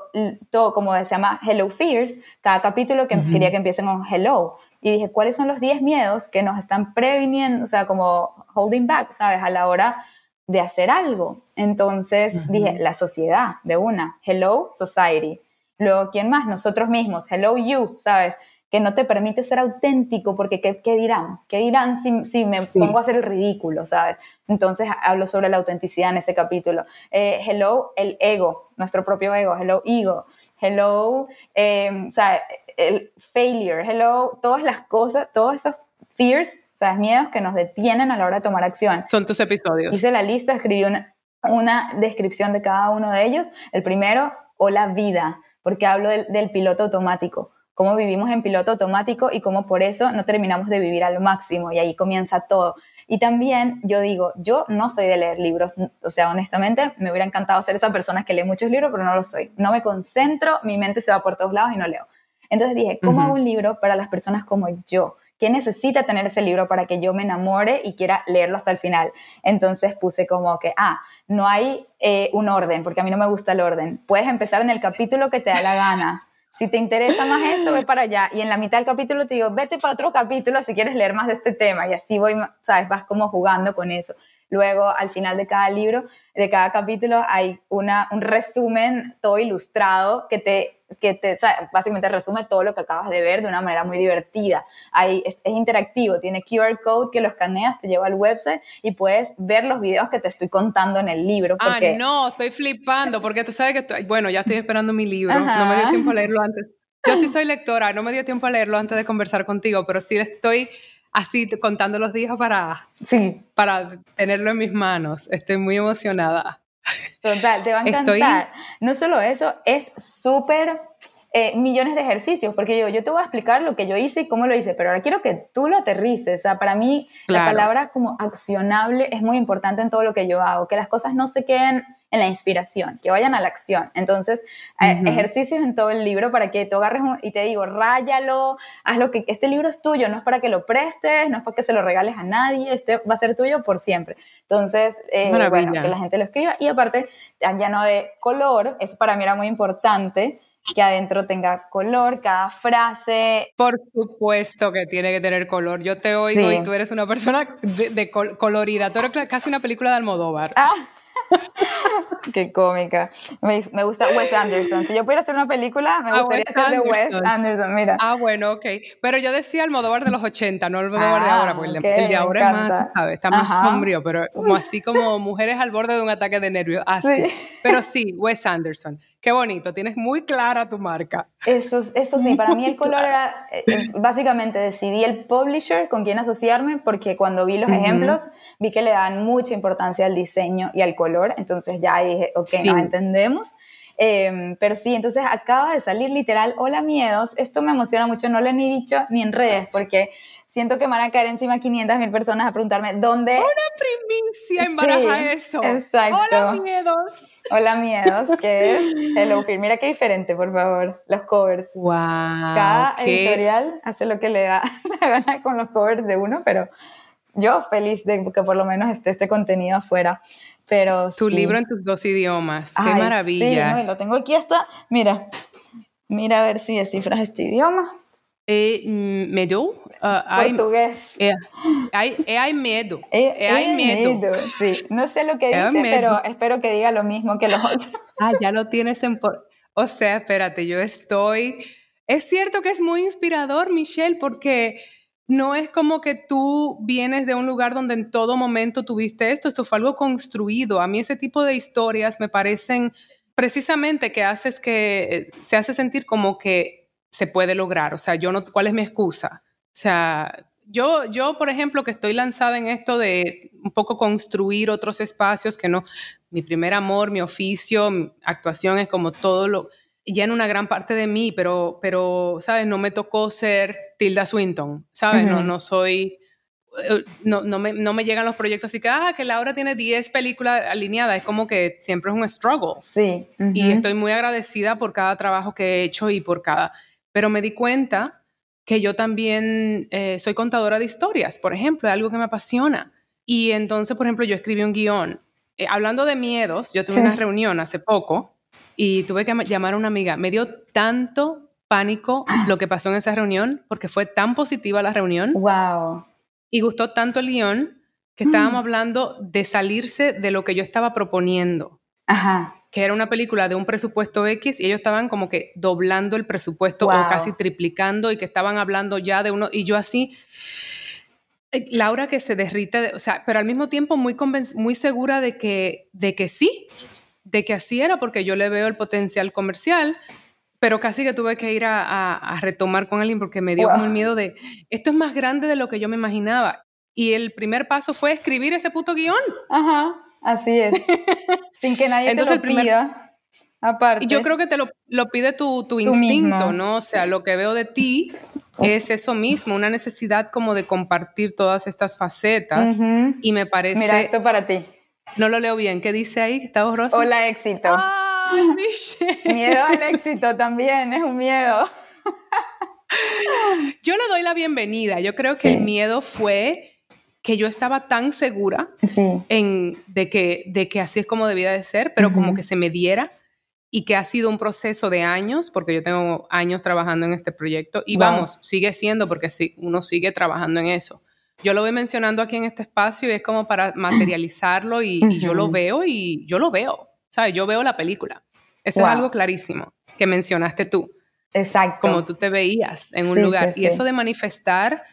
todo como se llama Hello Fears, cada capítulo que quería que empiecen con Hello. Y dije, ¿cuáles son los 10 miedos que nos están previniendo, o sea, como holding back, ¿sabes? A la hora de hacer algo. Entonces dije, la sociedad, de una, Hello Society. Luego, ¿quién más? Nosotros mismos, Hello You, ¿sabes? Que no te permite ser auténtico porque ¿qué, qué dirán? ¿Qué dirán si, si me pongo a hacer el ridículo, ¿sabes? Entonces hablo sobre la autenticidad en ese capítulo. Eh, hello, el ego, nuestro propio ego. Hello, ego. Hello, em, o sea, el failure. Hello, todas las cosas, todos esos fears, sea, miedos que nos detienen a la hora de tomar acción. Son tus episodios. Hice la lista, escribí una, una descripción de cada uno de ellos. El primero, o la vida, porque hablo del, del piloto automático cómo vivimos en piloto automático y cómo por eso no terminamos de vivir al máximo y ahí comienza todo. Y también yo digo, yo no soy de leer libros, o sea, honestamente me hubiera encantado ser esa persona que lee muchos libros, pero no lo soy. No me concentro, mi mente se va por todos lados y no leo. Entonces dije, ¿cómo hago un libro para las personas como yo? ¿Qué necesita tener ese libro para que yo me enamore y quiera leerlo hasta el final? Entonces puse como que, ah, no hay eh, un orden, porque a mí no me gusta el orden. Puedes empezar en el capítulo que te da la gana. Si te interesa más esto, ve para allá. Y en la mitad del capítulo te digo, vete para otro capítulo si quieres leer más de este tema. Y así voy, ¿sabes? Vas como jugando con eso. Luego, al final de cada libro, de cada capítulo, hay una, un resumen todo ilustrado que te que te, básicamente resume todo lo que acabas de ver de una manera muy divertida. Ahí es, interactivo, tiene QR code que lo escaneas, te lleva al website y puedes ver los videos que te estoy contando en el libro. Ah, no, estoy flipando porque tú sabes que, estoy, bueno, ya estoy esperando mi libro, no me dio tiempo a leerlo antes. Yo sí soy lectora, no me dio tiempo a leerlo antes de conversar contigo, pero sí estoy así contando los días para, sí. para tenerlo en mis manos. Estoy muy emocionada. Total, te va a encantar. No solo eso, es súper eh, millones de ejercicios, porque yo, yo te voy a explicar lo que yo hice y cómo lo hice, pero ahora quiero que tú lo aterrices. O sea, para mí la palabra como accionable es muy importante en todo lo que yo hago, que las cosas no se queden en la inspiración, que vayan a la acción. Entonces, eh, ejercicios en todo el libro para que tú agarres y te digo, ráyalo, haz lo que, este libro es tuyo, no es para que lo prestes, no es para que se lo regales a nadie, este va a ser tuyo por siempre. Entonces, eh, bueno, que la gente lo escriba y aparte, lleno de color, eso para mí era muy importante que adentro tenga color, cada frase. Por supuesto que tiene que tener color. Yo te oigo y tú eres una persona de, colorida. Tú eres casi una película de Almodóvar. Ah. Qué cómica. Me, gusta Wes Anderson. Si yo pudiera hacer una película, me ah, gustaría ser de Wes Anderson, mira. Ah, bueno, ok. Pero yo decía Almodóvar de los 80, no Almodóvar de ahora, porque el de ahora es más, ¿sabes? Está más sombrío, pero como así como mujeres al borde de un ataque de nervios. Así. Pero sí, Wes Anderson. Qué bonito, tienes muy clara tu marca. Eso, eso sí, para mí el color era, eh, eh, básicamente decidí el publisher con quién asociarme porque cuando vi los ejemplos vi que le daban mucha importancia al diseño y al color, entonces ya dije, ok, nos entendemos. Em, pero sí, entonces acaba de salir literal Hola Miedos. Esto me emociona mucho, no lo he ni dicho ni en redes porque siento que van a caer encima 500 mil personas a preguntarme dónde. Una primicia en Baraja eso. Exacto. Hola miedos. Hola miedos, que es Hello Fear. Mira qué diferente, por favor, los covers. Wow. Cada editorial hace lo que le da la gana con los covers de uno, pero yo feliz de que por lo menos esté este contenido afuera. Pero tu libro en tus dos idiomas, qué maravilla. Sí, lo tengo aquí hasta, mira, mira a ver si descifras este idioma. E medo? Uh, Portugués. É, é, hay medo. É, hay medo. Sí, no sé lo que dice, pero espero que diga lo mismo que los otros. Ah, ya lo tienes en... O sea, espérate, yo estoy... Es cierto que es muy inspirador, Michelle, porque no es como que tú vienes de un lugar donde en todo momento tuviste esto, esto fue algo construido. A mí ese tipo de historias me parecen precisamente que haces que se hace sentir como que se puede lograr. O sea, yo no, ¿cuál es mi excusa? O sea, yo, yo, por ejemplo, que estoy lanzada en esto de un poco construir otros espacios que no, mi primer amor, mi oficio, mi actuación es como todo lo, llena una gran parte de mí, pero, pero, ¿sabes? No me tocó ser Tilda Swinton, ¿sabes? no, no soy, eh, no, no, me, no me llegan los proyectos así que, ah, que Laura tiene 10 películas alineadas, es como que siempre es un struggle. Sí. Y estoy muy agradecida por cada trabajo que he hecho y por cada pero me di cuenta que yo también eh, soy contadora de historias, por ejemplo, es algo que me apasiona. Y entonces, por ejemplo, yo escribí un guion. Eh, hablando de miedos, yo tuve una reunión hace poco y tuve que llamar a una amiga. Me dio tanto pánico lo que pasó en esa reunión porque fue tan positiva la reunión. Wow. Y gustó tanto el guion que estábamos mm. hablando de salirse de lo que yo estaba proponiendo. Ajá que era una película de un presupuesto X y ellos estaban como que doblando el presupuesto o casi triplicando y que estaban hablando ya de uno y yo así eh, Laura que se derrite, o sea, pero al mismo tiempo muy muy segura de que de que sí, de que así era porque yo le veo el potencial comercial, pero casi que tuve que ir a, retomar con alguien porque me dio como el miedo de esto es más grande de lo que yo me imaginaba. Y el primer paso fue escribir ese puto guion. Ajá. Así es. Sin que nadie te lo pida. Aparte. Yo creo que te lo, pide tu, tu instinto, ¿no? O sea, lo que veo de ti es eso mismo, una necesidad como de compartir todas estas facetas. Y me parece. Mira, esto para ti. No lo leo bien. ¿Qué dice ahí? ¿Está borroso? Hola, éxito. miedo al éxito también, es un miedo. Yo le doy la bienvenida. Yo creo que el miedo fue que yo estaba tan segura en, de, que, de que así es como debía de ser, pero como que se me diera. y que ha sido un proceso de años, porque yo tengo años trabajando en este proyecto y vamos, sigue siendo porque sí, uno sigue trabajando en eso. Yo lo voy mencionando aquí en este espacio y es como para materializarlo y, yo lo veo y yo lo veo, ¿sabes? Yo veo la película. Eso es algo clarísimo que mencionaste tú. Exacto. Como tú te veías en un lugar. y eso de manifestar,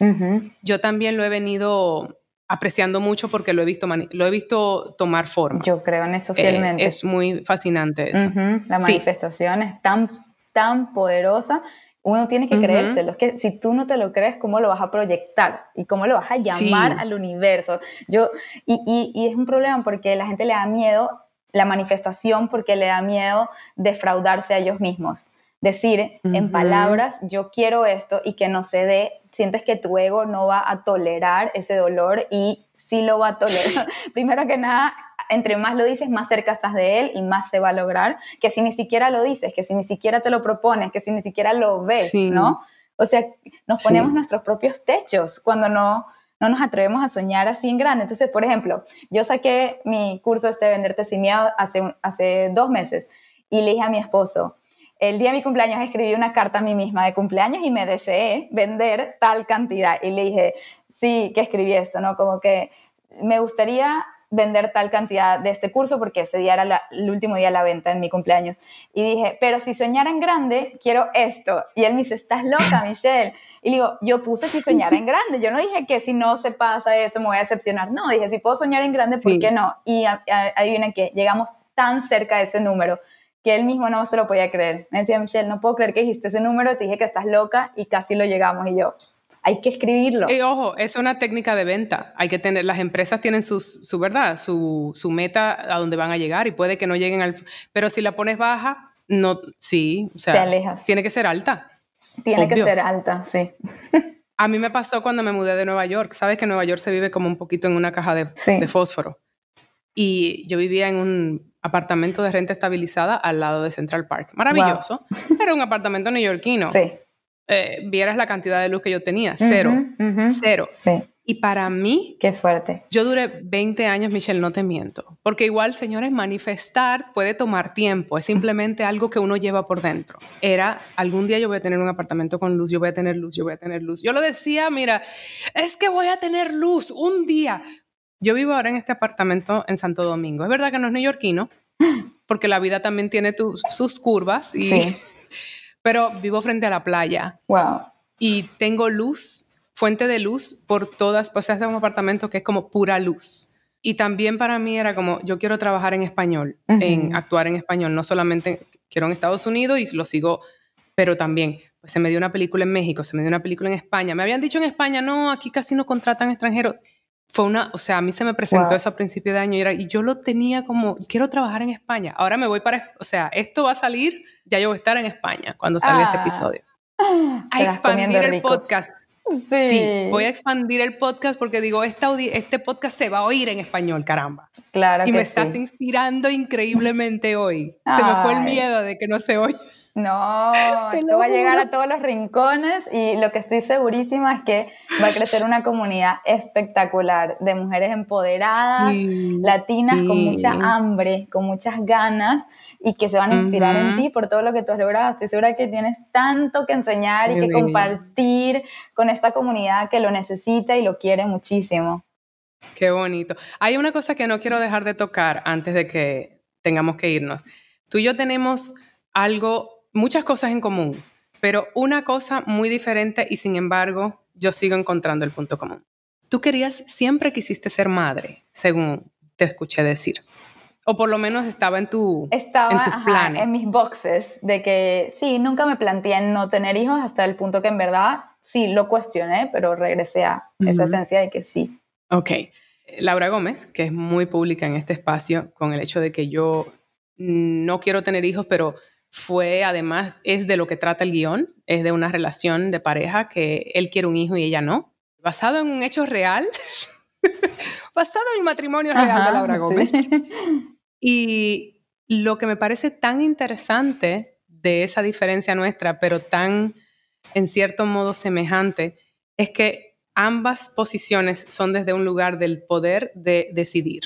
yo también lo he venido apreciando mucho porque lo he visto, lo he visto tomar forma. Yo creo en eso eh, fielmente. es muy fascinante eso. La manifestación es tan, tan poderosa. Uno tiene que creérselo. Es que si tú no te lo crees, ¿cómo lo vas a proyectar? ¿Y cómo lo vas a llamar al universo? Yo, y, y, y es un problema porque la gente le da miedo la manifestación porque le da miedo defraudarse a ellos mismos decir en palabras, yo quiero esto y que no se dé, sientes que tu ego no va a tolerar ese dolor y sí lo va a tolerar. Primero que nada, entre más lo dices, más cerca estás de él y más se va a lograr, que si ni siquiera lo dices, que si ni siquiera te lo propones, que si ni siquiera lo ves, ¿no? O sea, nos ponemos nuestros propios techos cuando no, no nos atrevemos a soñar así en grande. Entonces, por ejemplo, yo saqué mi curso este de Venderte sin miedo hace, hace dos meses y le dije a mi esposo, el día de mi cumpleaños escribí una carta a mí misma de cumpleaños y me deseé vender tal cantidad. Y le dije, sí, que escribí esto, ¿no? Como que me gustaría vender tal cantidad de este curso porque ese día era el último día de la venta en mi cumpleaños. Y dije, pero si soñara en grande, quiero esto. Y él me dice, estás loca, Michelle. Y le digo, yo puse si soñara en grande. Yo no dije que si no se pasa eso me voy a decepcionar. No, dije, si puedo soñar en grande, ¿por qué no? Y adivinen que llegamos tan cerca de ese número que él mismo no se lo podía creer. Me decía, Michelle, no puedo creer que dijiste ese número, te dije que estás loca y casi lo llegamos. Y yo, hay que escribirlo. Y ojo, es una técnica de venta. Hay que tener, las empresas tienen sus, su verdad, su, su, meta a donde van a llegar y puede que no lleguen al... Pero si la pones baja, no, sí, o sea, te alejas. Tiene que ser alta. Tiene que ser alta, sí. a mí me pasó cuando me mudé de Nueva York. Sabes que Nueva York se vive como un poquito en una caja de, de fósforo. Y yo vivía en un apartamento de renta estabilizada al lado de Central Park. Maravilloso. Era un apartamento neoyorquino. Sí. Eh, vieras la cantidad de luz que yo tenía, cero, cero. Sí. Y para mí... Qué fuerte. Yo duré 20 años, Michelle, no te miento. Porque igual, señores, manifestar puede tomar tiempo. Es simplemente algo que uno lleva por dentro. Era, algún día yo voy a tener un apartamento con luz, yo voy a tener luz, yo voy a tener luz. Yo lo decía, mira, es que voy a tener luz un día. Yo vivo ahora en este apartamento en Santo Domingo. Es verdad que no es neoyorquino, porque la vida también tiene sus curvas, y, pero vivo frente a la playa. Wow. Y tengo luz, fuente de luz por todas, pues es un apartamento que es como pura luz. Y también para mí era como, yo quiero trabajar en español, en actuar en español, no solamente quiero en Estados Unidos y lo sigo, pero también, pues se me dio una película en México, se me dio una película en España. Me habían dicho en España, no, aquí casi no contratan extranjeros fue una, o sea, a mí se me presentó eso a principio de año y, era, y yo lo tenía como, quiero trabajar en España. Ahora me voy para, o sea, esto va a salir, ya yo voy a estar en España cuando salga este ah. episodio. A expandir el podcast. Sí. voy a expandir el podcast porque digo, este podcast se va a oír en español, caramba. Claro. Y me estás inspirando increíblemente hoy. Se me fue el miedo de que no se oye. No, esto va a llegar a todos los rincones y lo que estoy segurísima es que va a crecer una comunidad espectacular de mujeres empoderadas, latinas con mucha hambre, con muchas ganas y que se van a inspirar en ti por todo lo que tú has logrado. Estoy segura que tienes tanto que enseñar y que compartir con esta comunidad que lo necesita y lo quiere muchísimo. Qué bonito. Hay una cosa que no quiero dejar de tocar antes de que tengamos que irnos. Tú y yo tenemos algo muchas cosas en común, pero una cosa muy diferente y sin embargo yo sigo encontrando el punto común. Tú querías, siempre quisiste ser madre, según te escuché decir. O por lo menos estaba en, tu, estaba, en tus planes. En mis boxes, de que sí, nunca me planteé en no tener hijos hasta el punto que en verdad sí lo cuestioné, pero regresé a esa esencia de que sí. Ok. Laura Gómez, que es muy pública en este espacio con el hecho de que yo no quiero tener hijos, pero fue además, es de lo que trata el guion, es de una relación de pareja que él quiere un hijo y ella no, basado en un hecho real, basado en el matrimonio real de Laura Gómez. Y lo que me parece tan interesante de esa diferencia nuestra, pero tan en cierto modo semejante, es que ambas posiciones son desde un lugar del poder de decidir.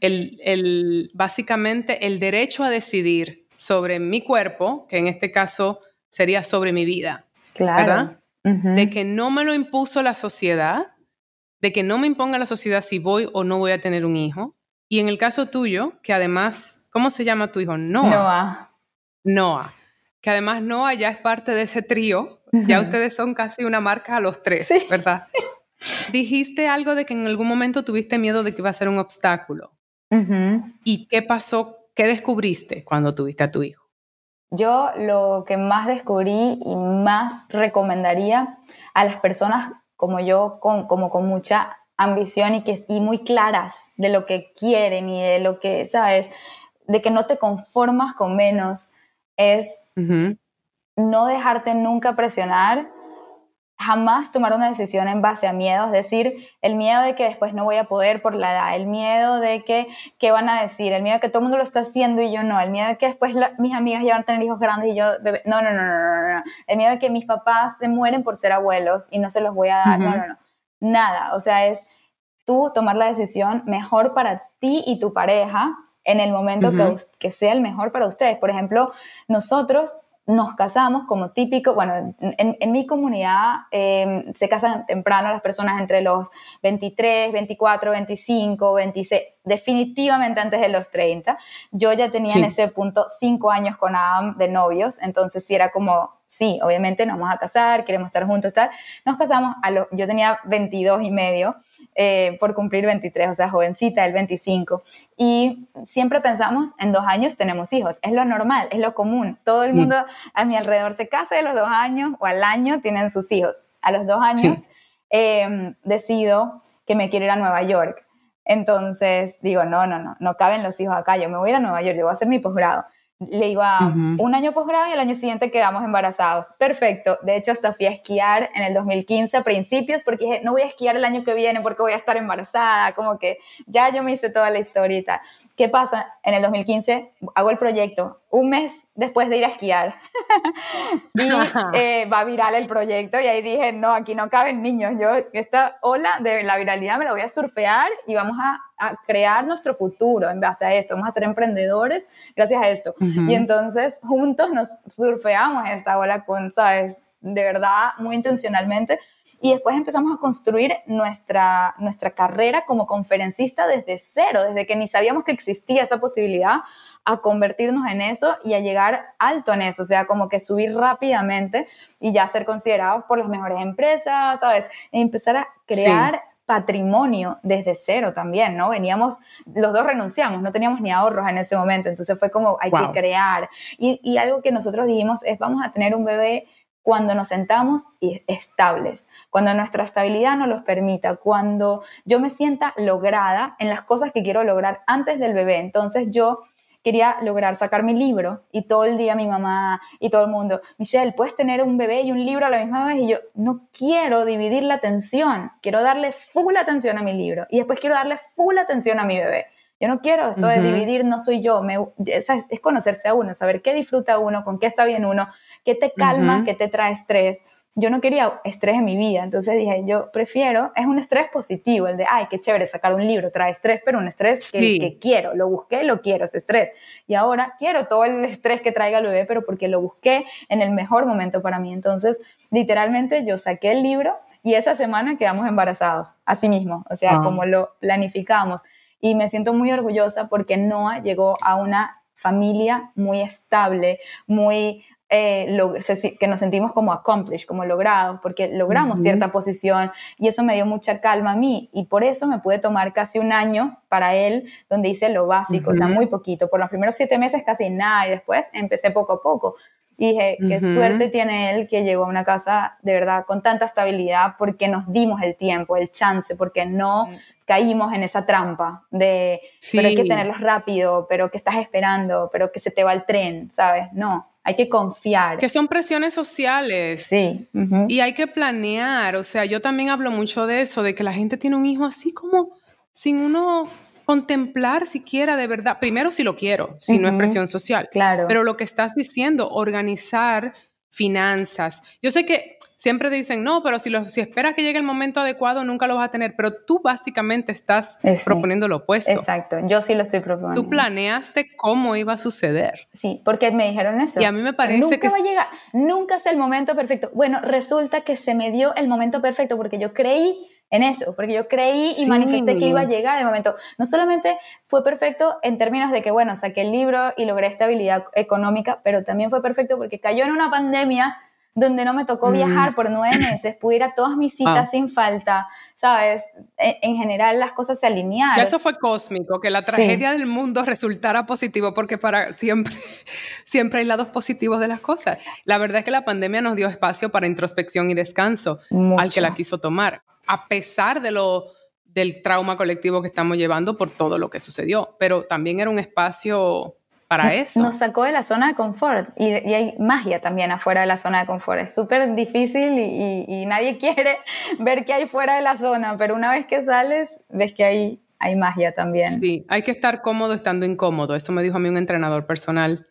el, el, básicamente el derecho a decidir sobre mi cuerpo, que en este caso sería sobre mi vida. Claro. De que no me lo impuso la sociedad, de que no me imponga la sociedad si voy o no voy a tener un hijo. Y en el caso tuyo, que además, ¿cómo se llama tu hijo? Noah. Noah. Noah. Que además Noah ya es parte de ese trío. Ya ustedes son casi una marca a los tres, ¿verdad? Dijiste algo de que en algún momento tuviste miedo de que iba a ser un obstáculo. ¿Y qué pasó? ¿Qué descubriste cuando tuviste a tu hijo? Yo lo que más descubrí y más recomendaría a las personas como yo, con, como con mucha ambición y, que, y muy claras de lo que quieren y de lo que, ¿sabes? De que no te conformas con menos, es no dejarte nunca presionar jamás tomar una decisión en base a miedo, es decir, el miedo de que después no voy a poder por la edad, el miedo de que qué van a decir, el miedo de que todo el mundo lo está haciendo y yo no, el miedo de que después mis amigas ya van a tener hijos grandes y yo no, no, no, no, no, el miedo de que mis papás se mueren por ser abuelos y no se los voy a dar, no, no, no, nada, o sea, es tú tomar la decisión mejor para ti y tu pareja en el momento que, que sea el mejor para ustedes. Por ejemplo, nosotros nos casamos como típico, bueno, en, mi comunidad em, se casan temprano las personas entre los 23, 24, 25, 26, definitivamente antes de los 30. Yo ya tenía en ese punto cinco años con Adam de novios, entonces sí era como, sí, obviamente nos vamos a casar, queremos estar juntos, tal. Nos casamos, a lo, yo tenía 22 y medio eh, por cumplir 23, o sea, jovencita, el 25. Y siempre pensamos, en dos años tenemos hijos, es lo normal, es lo común. Todo el mundo a mi alrededor se casa de los dos años o al año tienen sus hijos. A los dos años em, decido que me quiero ir a Nueva York. Entonces digo, no, no, no, no caben los hijos acá, yo me voy a ir a Nueva York, yo voy a hacer mi posgrado le digo a un año posgrado y el año siguiente quedamos embarazados. Perfecto. De hecho, hasta fui a esquiar en el 2015 a principios porque dije, no voy a esquiar el año que viene porque voy a estar embarazada. Como que ya yo me hice toda la historita. ¿Qué pasa? En el 2015 hago el proyecto, un mes después de ir a esquiar. y eh, va viral el proyecto y ahí dije, no, aquí no caben niños. Yo esta ola de la viralidad me la voy a surfear y vamos a, crear nuestro futuro en base a esto. Vamos a ser emprendedores gracias a esto. Y entonces juntos nos surfeamos esta ola con, ¿sabes? De verdad, muy intencionalmente. Y después empezamos a construir nuestra, nuestra carrera como conferencista desde cero, desde que ni sabíamos que existía esa posibilidad a convertirnos en eso y a llegar alto en eso, o sea, como que subir rápidamente y ya ser considerados por las mejores empresas, ¿sabes? E empezar a crear patrimonio desde cero también, ¿no? Veníamos, los dos renunciamos, no teníamos ni ahorros en ese momento, entonces fue como hay que crear. Y, y algo que nosotros dijimos es, vamos a tener un bebé cuando nos sentamos y estables, cuando nuestra estabilidad nos los permita, cuando yo me sienta lograda en las cosas que quiero lograr antes del bebé. Entonces yo quería lograr sacar mi libro y todo el día mi mamá y todo el mundo, Michelle, puedes tener un bebé y un libro a la misma vez y yo no quiero dividir la atención, quiero darle full atención a mi libro y después quiero darle full atención a mi bebé. Yo no quiero esto de dividir, no soy yo, me, es, es, conocerse a uno, saber qué disfruta uno, con qué está bien uno, qué te calma, qué te trae estrés yo no quería estrés en mi vida, entonces dije, yo prefiero, es un estrés positivo, el de, ay, qué chévere sacar un libro, trae estrés, pero un estrés que, quiero, lo busqué, lo quiero, ese estrés. Y ahora quiero todo el estrés que traiga el bebé, pero porque lo busqué en el mejor momento para mí. Entonces, literalmente yo saqué el libro y esa semana quedamos embarazados, así mismo, o sea, ah. como lo planificamos. Y me siento muy orgullosa porque Noah llegó a una familia muy estable, muy eh, que nos sentimos como accomplished, como logrados, porque logramos cierta posición y eso me dio mucha calma a mí y por eso me pude tomar casi un año para él donde hice lo básico, o sea, muy poquito. Por los primeros siete meses casi nada y después empecé poco a poco. Y dije, qué suerte tiene él que llegó a una casa de verdad con tanta estabilidad porque nos dimos el tiempo, el chance, porque no caímos en esa trampa de, pero hay que tenerlos rápido, pero que estás esperando, pero que se te va el tren, ¿sabes? No, hay que confiar. Que son presiones sociales. Sí. Y hay que planear. O sea, yo también hablo mucho de eso, de que la gente tiene un hijo así como sin uno contemplar siquiera de verdad. Primero, si lo quiero, si no es presión social. Claro. Pero lo que estás diciendo, organizar finanzas. Yo sé que siempre dicen, no, pero si, lo, si esperas que llegue el momento adecuado, nunca lo vas a tener, pero tú básicamente estás proponiendo lo opuesto. Exacto, yo sí lo estoy proponiendo. Tú planeaste cómo iba a suceder. Sí, porque me dijeron eso. Y a mí me parece nunca que... va a llegar, nunca es el momento perfecto. Bueno, resulta que se me dio el momento perfecto porque yo creí en eso, porque yo creí y manifesté que iba a llegar el momento. No solamente fue perfecto en términos de que, bueno, saqué el libro y logré estabilidad económica, pero también fue perfecto porque cayó en una pandemia donde no me tocó mm. viajar por nueve meses, pude ir a todas mis citas sin falta, ¿sabes? E, en, general las cosas se alinearon. eso fue cósmico, que la tragedia del mundo resultara positivo, porque para siempre, siempre hay lados positivos de las cosas. La verdad es que la pandemia nos dio espacio para introspección y descanso al que la quiso tomar a pesar de lo, del trauma colectivo que estamos llevando por todo lo que sucedió, pero también era un espacio para eso. Nos sacó de la zona de confort y, hay magia también afuera de la zona de confort. Es súper difícil y, y, nadie quiere ver qué hay fuera de la zona, pero una vez que sales, ves que hay hay magia también. Sí, hay que estar cómodo estando incómodo. Eso me dijo a mí un entrenador personal,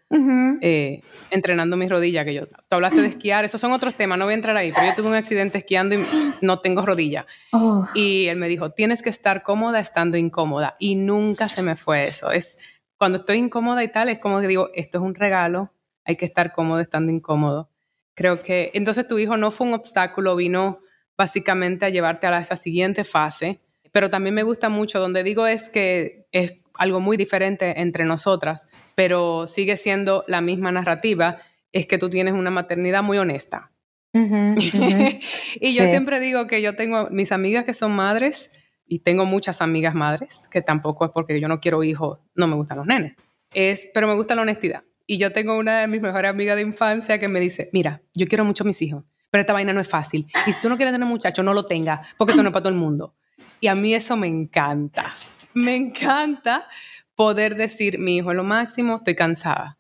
eh, entrenando mis rodillas, que yo, tú hablaste de esquiar, esos son otros temas, no voy a entrar ahí, pero yo tuve un accidente esquiando y no tengo rodilla. Oh. Y él me dijo, tienes que estar cómoda estando incómoda. Y nunca se me fue eso. Es, cuando estoy incómoda y tal, es como que digo, esto es un regalo, hay que estar cómodo estando incómodo. Creo que entonces tu hijo no fue un obstáculo, vino básicamente a llevarte a esa siguiente fase pero también me gusta mucho, donde digo es que es algo muy diferente entre nosotras, pero sigue siendo la misma narrativa, es que tú tienes una maternidad muy honesta. y yo siempre digo que yo tengo mis amigas que son madres y tengo muchas amigas madres, que tampoco es porque yo no quiero hijos, no me gustan los nenes, es, pero me gusta la honestidad. Y yo tengo una de mis mejores amigas de infancia que me dice, mira, yo quiero mucho a mis hijos, pero esta vaina no es fácil. Y si tú no quieres tener muchacho, no lo tengas, porque esto no es para todo el mundo. Y a mí eso me encanta. Me encanta poder decir, mi hijo es lo máximo, estoy cansada.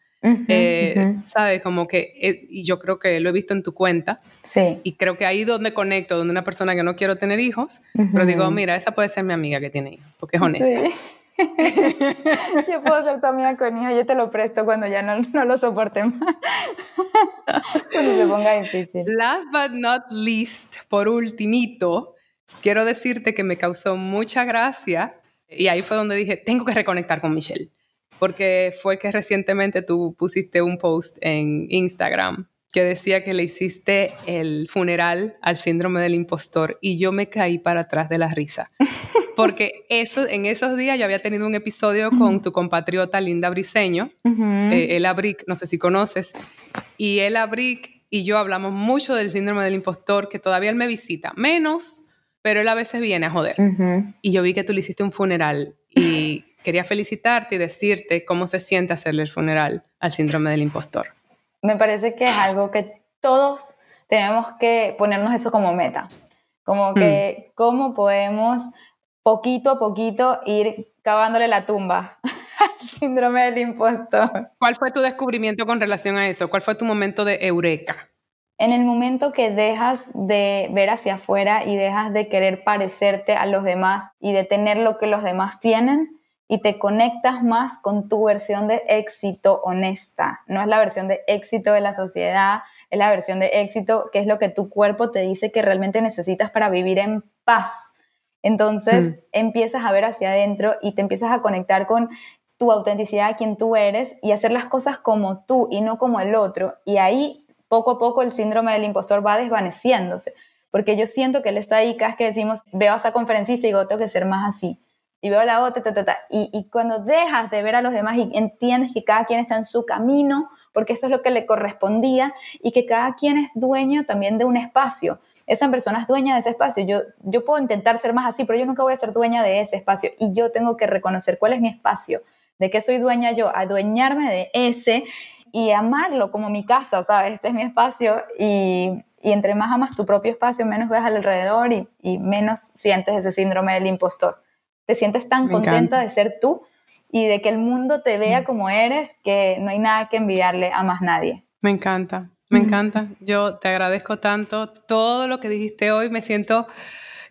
Eh, ¿Sabes? Como que, y yo creo que lo he visto en tu cuenta. Sí. Y creo que ahí donde conecto, donde una persona que no quiero tener hijos, pero digo, mira, esa puede ser mi amiga que tiene hijos, porque es honesta. Sí. yo puedo ser tu amiga con hijos, yo te lo presto cuando ya no, no lo soporte más. cuando se ponga difícil. Last but not least, por ultimito, quiero decirte que me causó mucha gracia y ahí fue donde dije, tengo que reconectar con Michelle, porque fue que recientemente tú pusiste un post en Instagram que decía que le hiciste el funeral al síndrome del impostor y yo me caí para atrás de la risa. Porque eso, en esos días yo había tenido un episodio con tu compatriota Linda Briseño, eh, Ella Brick, no sé si conoces, y Ella Brick y yo hablamos mucho del síndrome del impostor, que todavía él me visita, menos pero él a veces viene a joder. Y yo vi que tú le hiciste un funeral y quería felicitarte y decirte cómo se siente hacerle el funeral al síndrome del impostor. Me parece que es algo que todos tenemos que ponernos eso como meta. Como que, mm. ¿cómo podemos poquito a poquito ir cavándole la tumba al síndrome del impostor? ¿Cuál fue tu descubrimiento con relación a eso? ¿Cuál fue tu momento de eureka? En el momento que dejas de ver hacia afuera y dejas de querer parecerte a los demás y de tener lo que los demás tienen y te conectas más con tu versión de éxito honesta. No es la versión de éxito de la sociedad, es la versión de éxito que es lo que tu cuerpo te dice que realmente necesitas para vivir en paz. Entonces mm. empiezas a ver hacia adentro y te empiezas a conectar con tu autenticidad, quien tú eres y hacer las cosas como tú y no como el otro. Y ahí poco a poco el síndrome del impostor va desvaneciéndose, porque yo siento que él está ahí, cada vez que decimos, veo a esa conferencista y digo, tengo que ser más así, y veo a la otra, ta, Y, y cuando dejas de ver a los demás y entiendes que cada quien está en su camino, porque eso es lo que le correspondía, y que cada quien es dueño también de un espacio. Esa persona es dueña de ese espacio. Yo, yo puedo intentar ser más así, pero yo nunca voy a ser dueña de ese espacio. Y yo tengo que reconocer cuál es mi espacio, de qué soy dueña yo, adueñarme de ese y amarlo como mi casa, ¿sabes? Este es mi espacio y, y entre más amas tu propio espacio, menos ves alrededor y, y, menos sientes ese síndrome del impostor. Te sientes tan contenta de ser tú y de que el mundo te vea como eres que no hay nada que envidiarle a más nadie. Me encanta, me encanta. Yo te agradezco tanto todo lo que dijiste hoy. Me siento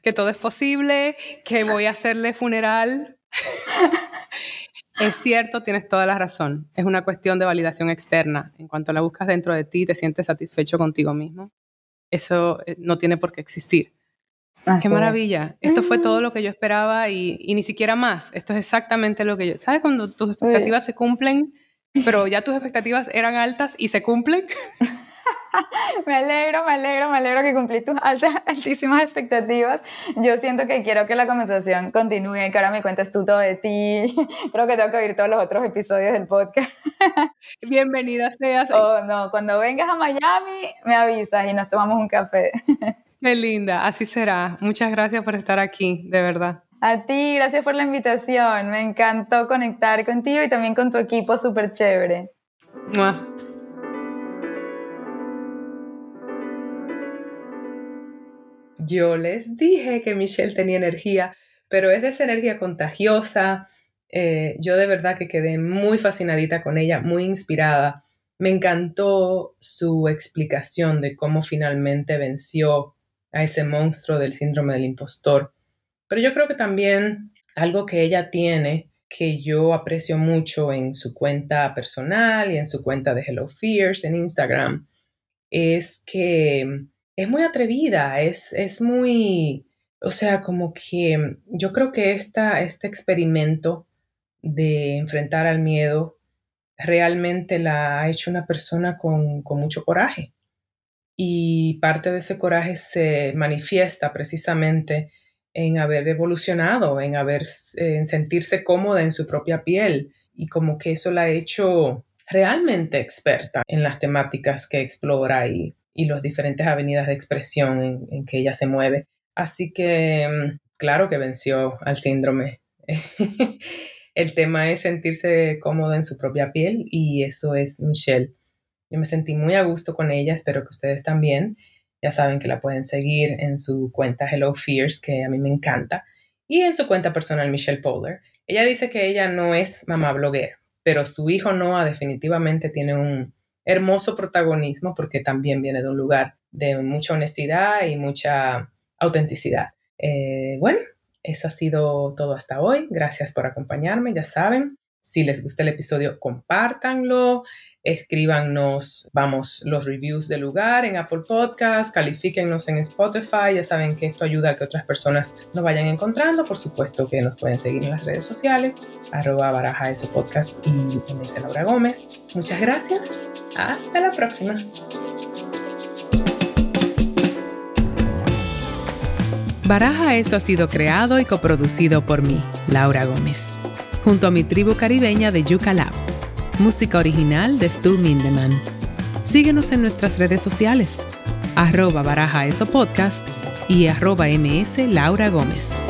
que todo es posible, que voy a hacerle funeral Es cierto, tienes toda la razón. Es una cuestión de validación externa. En cuanto la buscas dentro de ti, te sientes satisfecho contigo mismo. Eso eh, no tiene por qué existir. Qué maravilla. Esto fue todo lo que yo esperaba y, ni siquiera más. Esto es exactamente lo que yo... ¿Sabes cuando tus expectativas se cumplen, pero ya tus expectativas eran altas y se cumplen? me alegro, me alegro, me alegro que cumplí tus altas, altísimas expectativas. Yo siento que quiero que la conversación continúe, que ahora me cuentes tú todo de ti. Creo que tengo que oír todos los otros episodios del podcast. Bienvenida seas. Oh, no, cuando vengas a Miami me avisas y nos tomamos un café. Qué linda, así será. Muchas gracias por estar aquí, de verdad. A ti, gracias por la invitación. Me encantó conectar contigo y también con tu equipo súper chévere. Yo les dije que Michelle tenía energía, pero es de esa energía contagiosa. Eh, yo de verdad que quedé muy fascinadita con ella, muy inspirada. Me encantó su explicación de cómo finalmente venció a ese monstruo del síndrome del impostor. Pero yo creo que también algo que ella tiene que yo aprecio mucho en su cuenta personal y en su cuenta de Hello Fears en Instagram es que es muy atrevida, es, es muy, o sea, como que yo creo que esta, este experimento de enfrentar al miedo realmente la ha hecho una persona con, con mucho coraje. Y parte de ese coraje se manifiesta precisamente en haber evolucionado, en haber, en sentirse cómoda en su propia piel y como que eso la ha hecho realmente experta en las temáticas que explora y, y las diferentes avenidas de expresión en, que ella se mueve. Así que mm, claro que venció al síndrome. El tema es sentirse cómoda en su propia piel y eso es Michelle. Yo me sentí muy a gusto con ella, espero que ustedes también. Ya saben que la pueden seguir en su cuenta Hello Fears, que a mí me encanta, y en su cuenta personal Michelle Poller. Ella dice que ella no es mamá bloguera, pero su hijo Noah definitivamente tiene un hermoso protagonismo porque también viene de un lugar de mucha honestidad y mucha autenticidad. Eh, bueno, eso ha sido todo hasta hoy. Gracias por acompañarme, ya saben. Si les gusta el episodio, compártanlo, escríbanos, vamos, los reviews del lugar en Apple Podcasts, califíquennos en Spotify, ya saben que esto ayuda a que otras personas nos vayan encontrando, por supuesto que nos pueden seguir en las redes sociales, arroba baraja ese podcast y me Laura Gómez. Muchas gracias, hasta la próxima. Baraja Eso ha sido creado y coproducido por mí, Laura Gómez junto a mi tribu caribeña de Yuca Lab. Música original de Stu Mindeman. Síguenos en nuestras redes sociales, arroba baraja eso podcast y arroba ms Laura Gómez.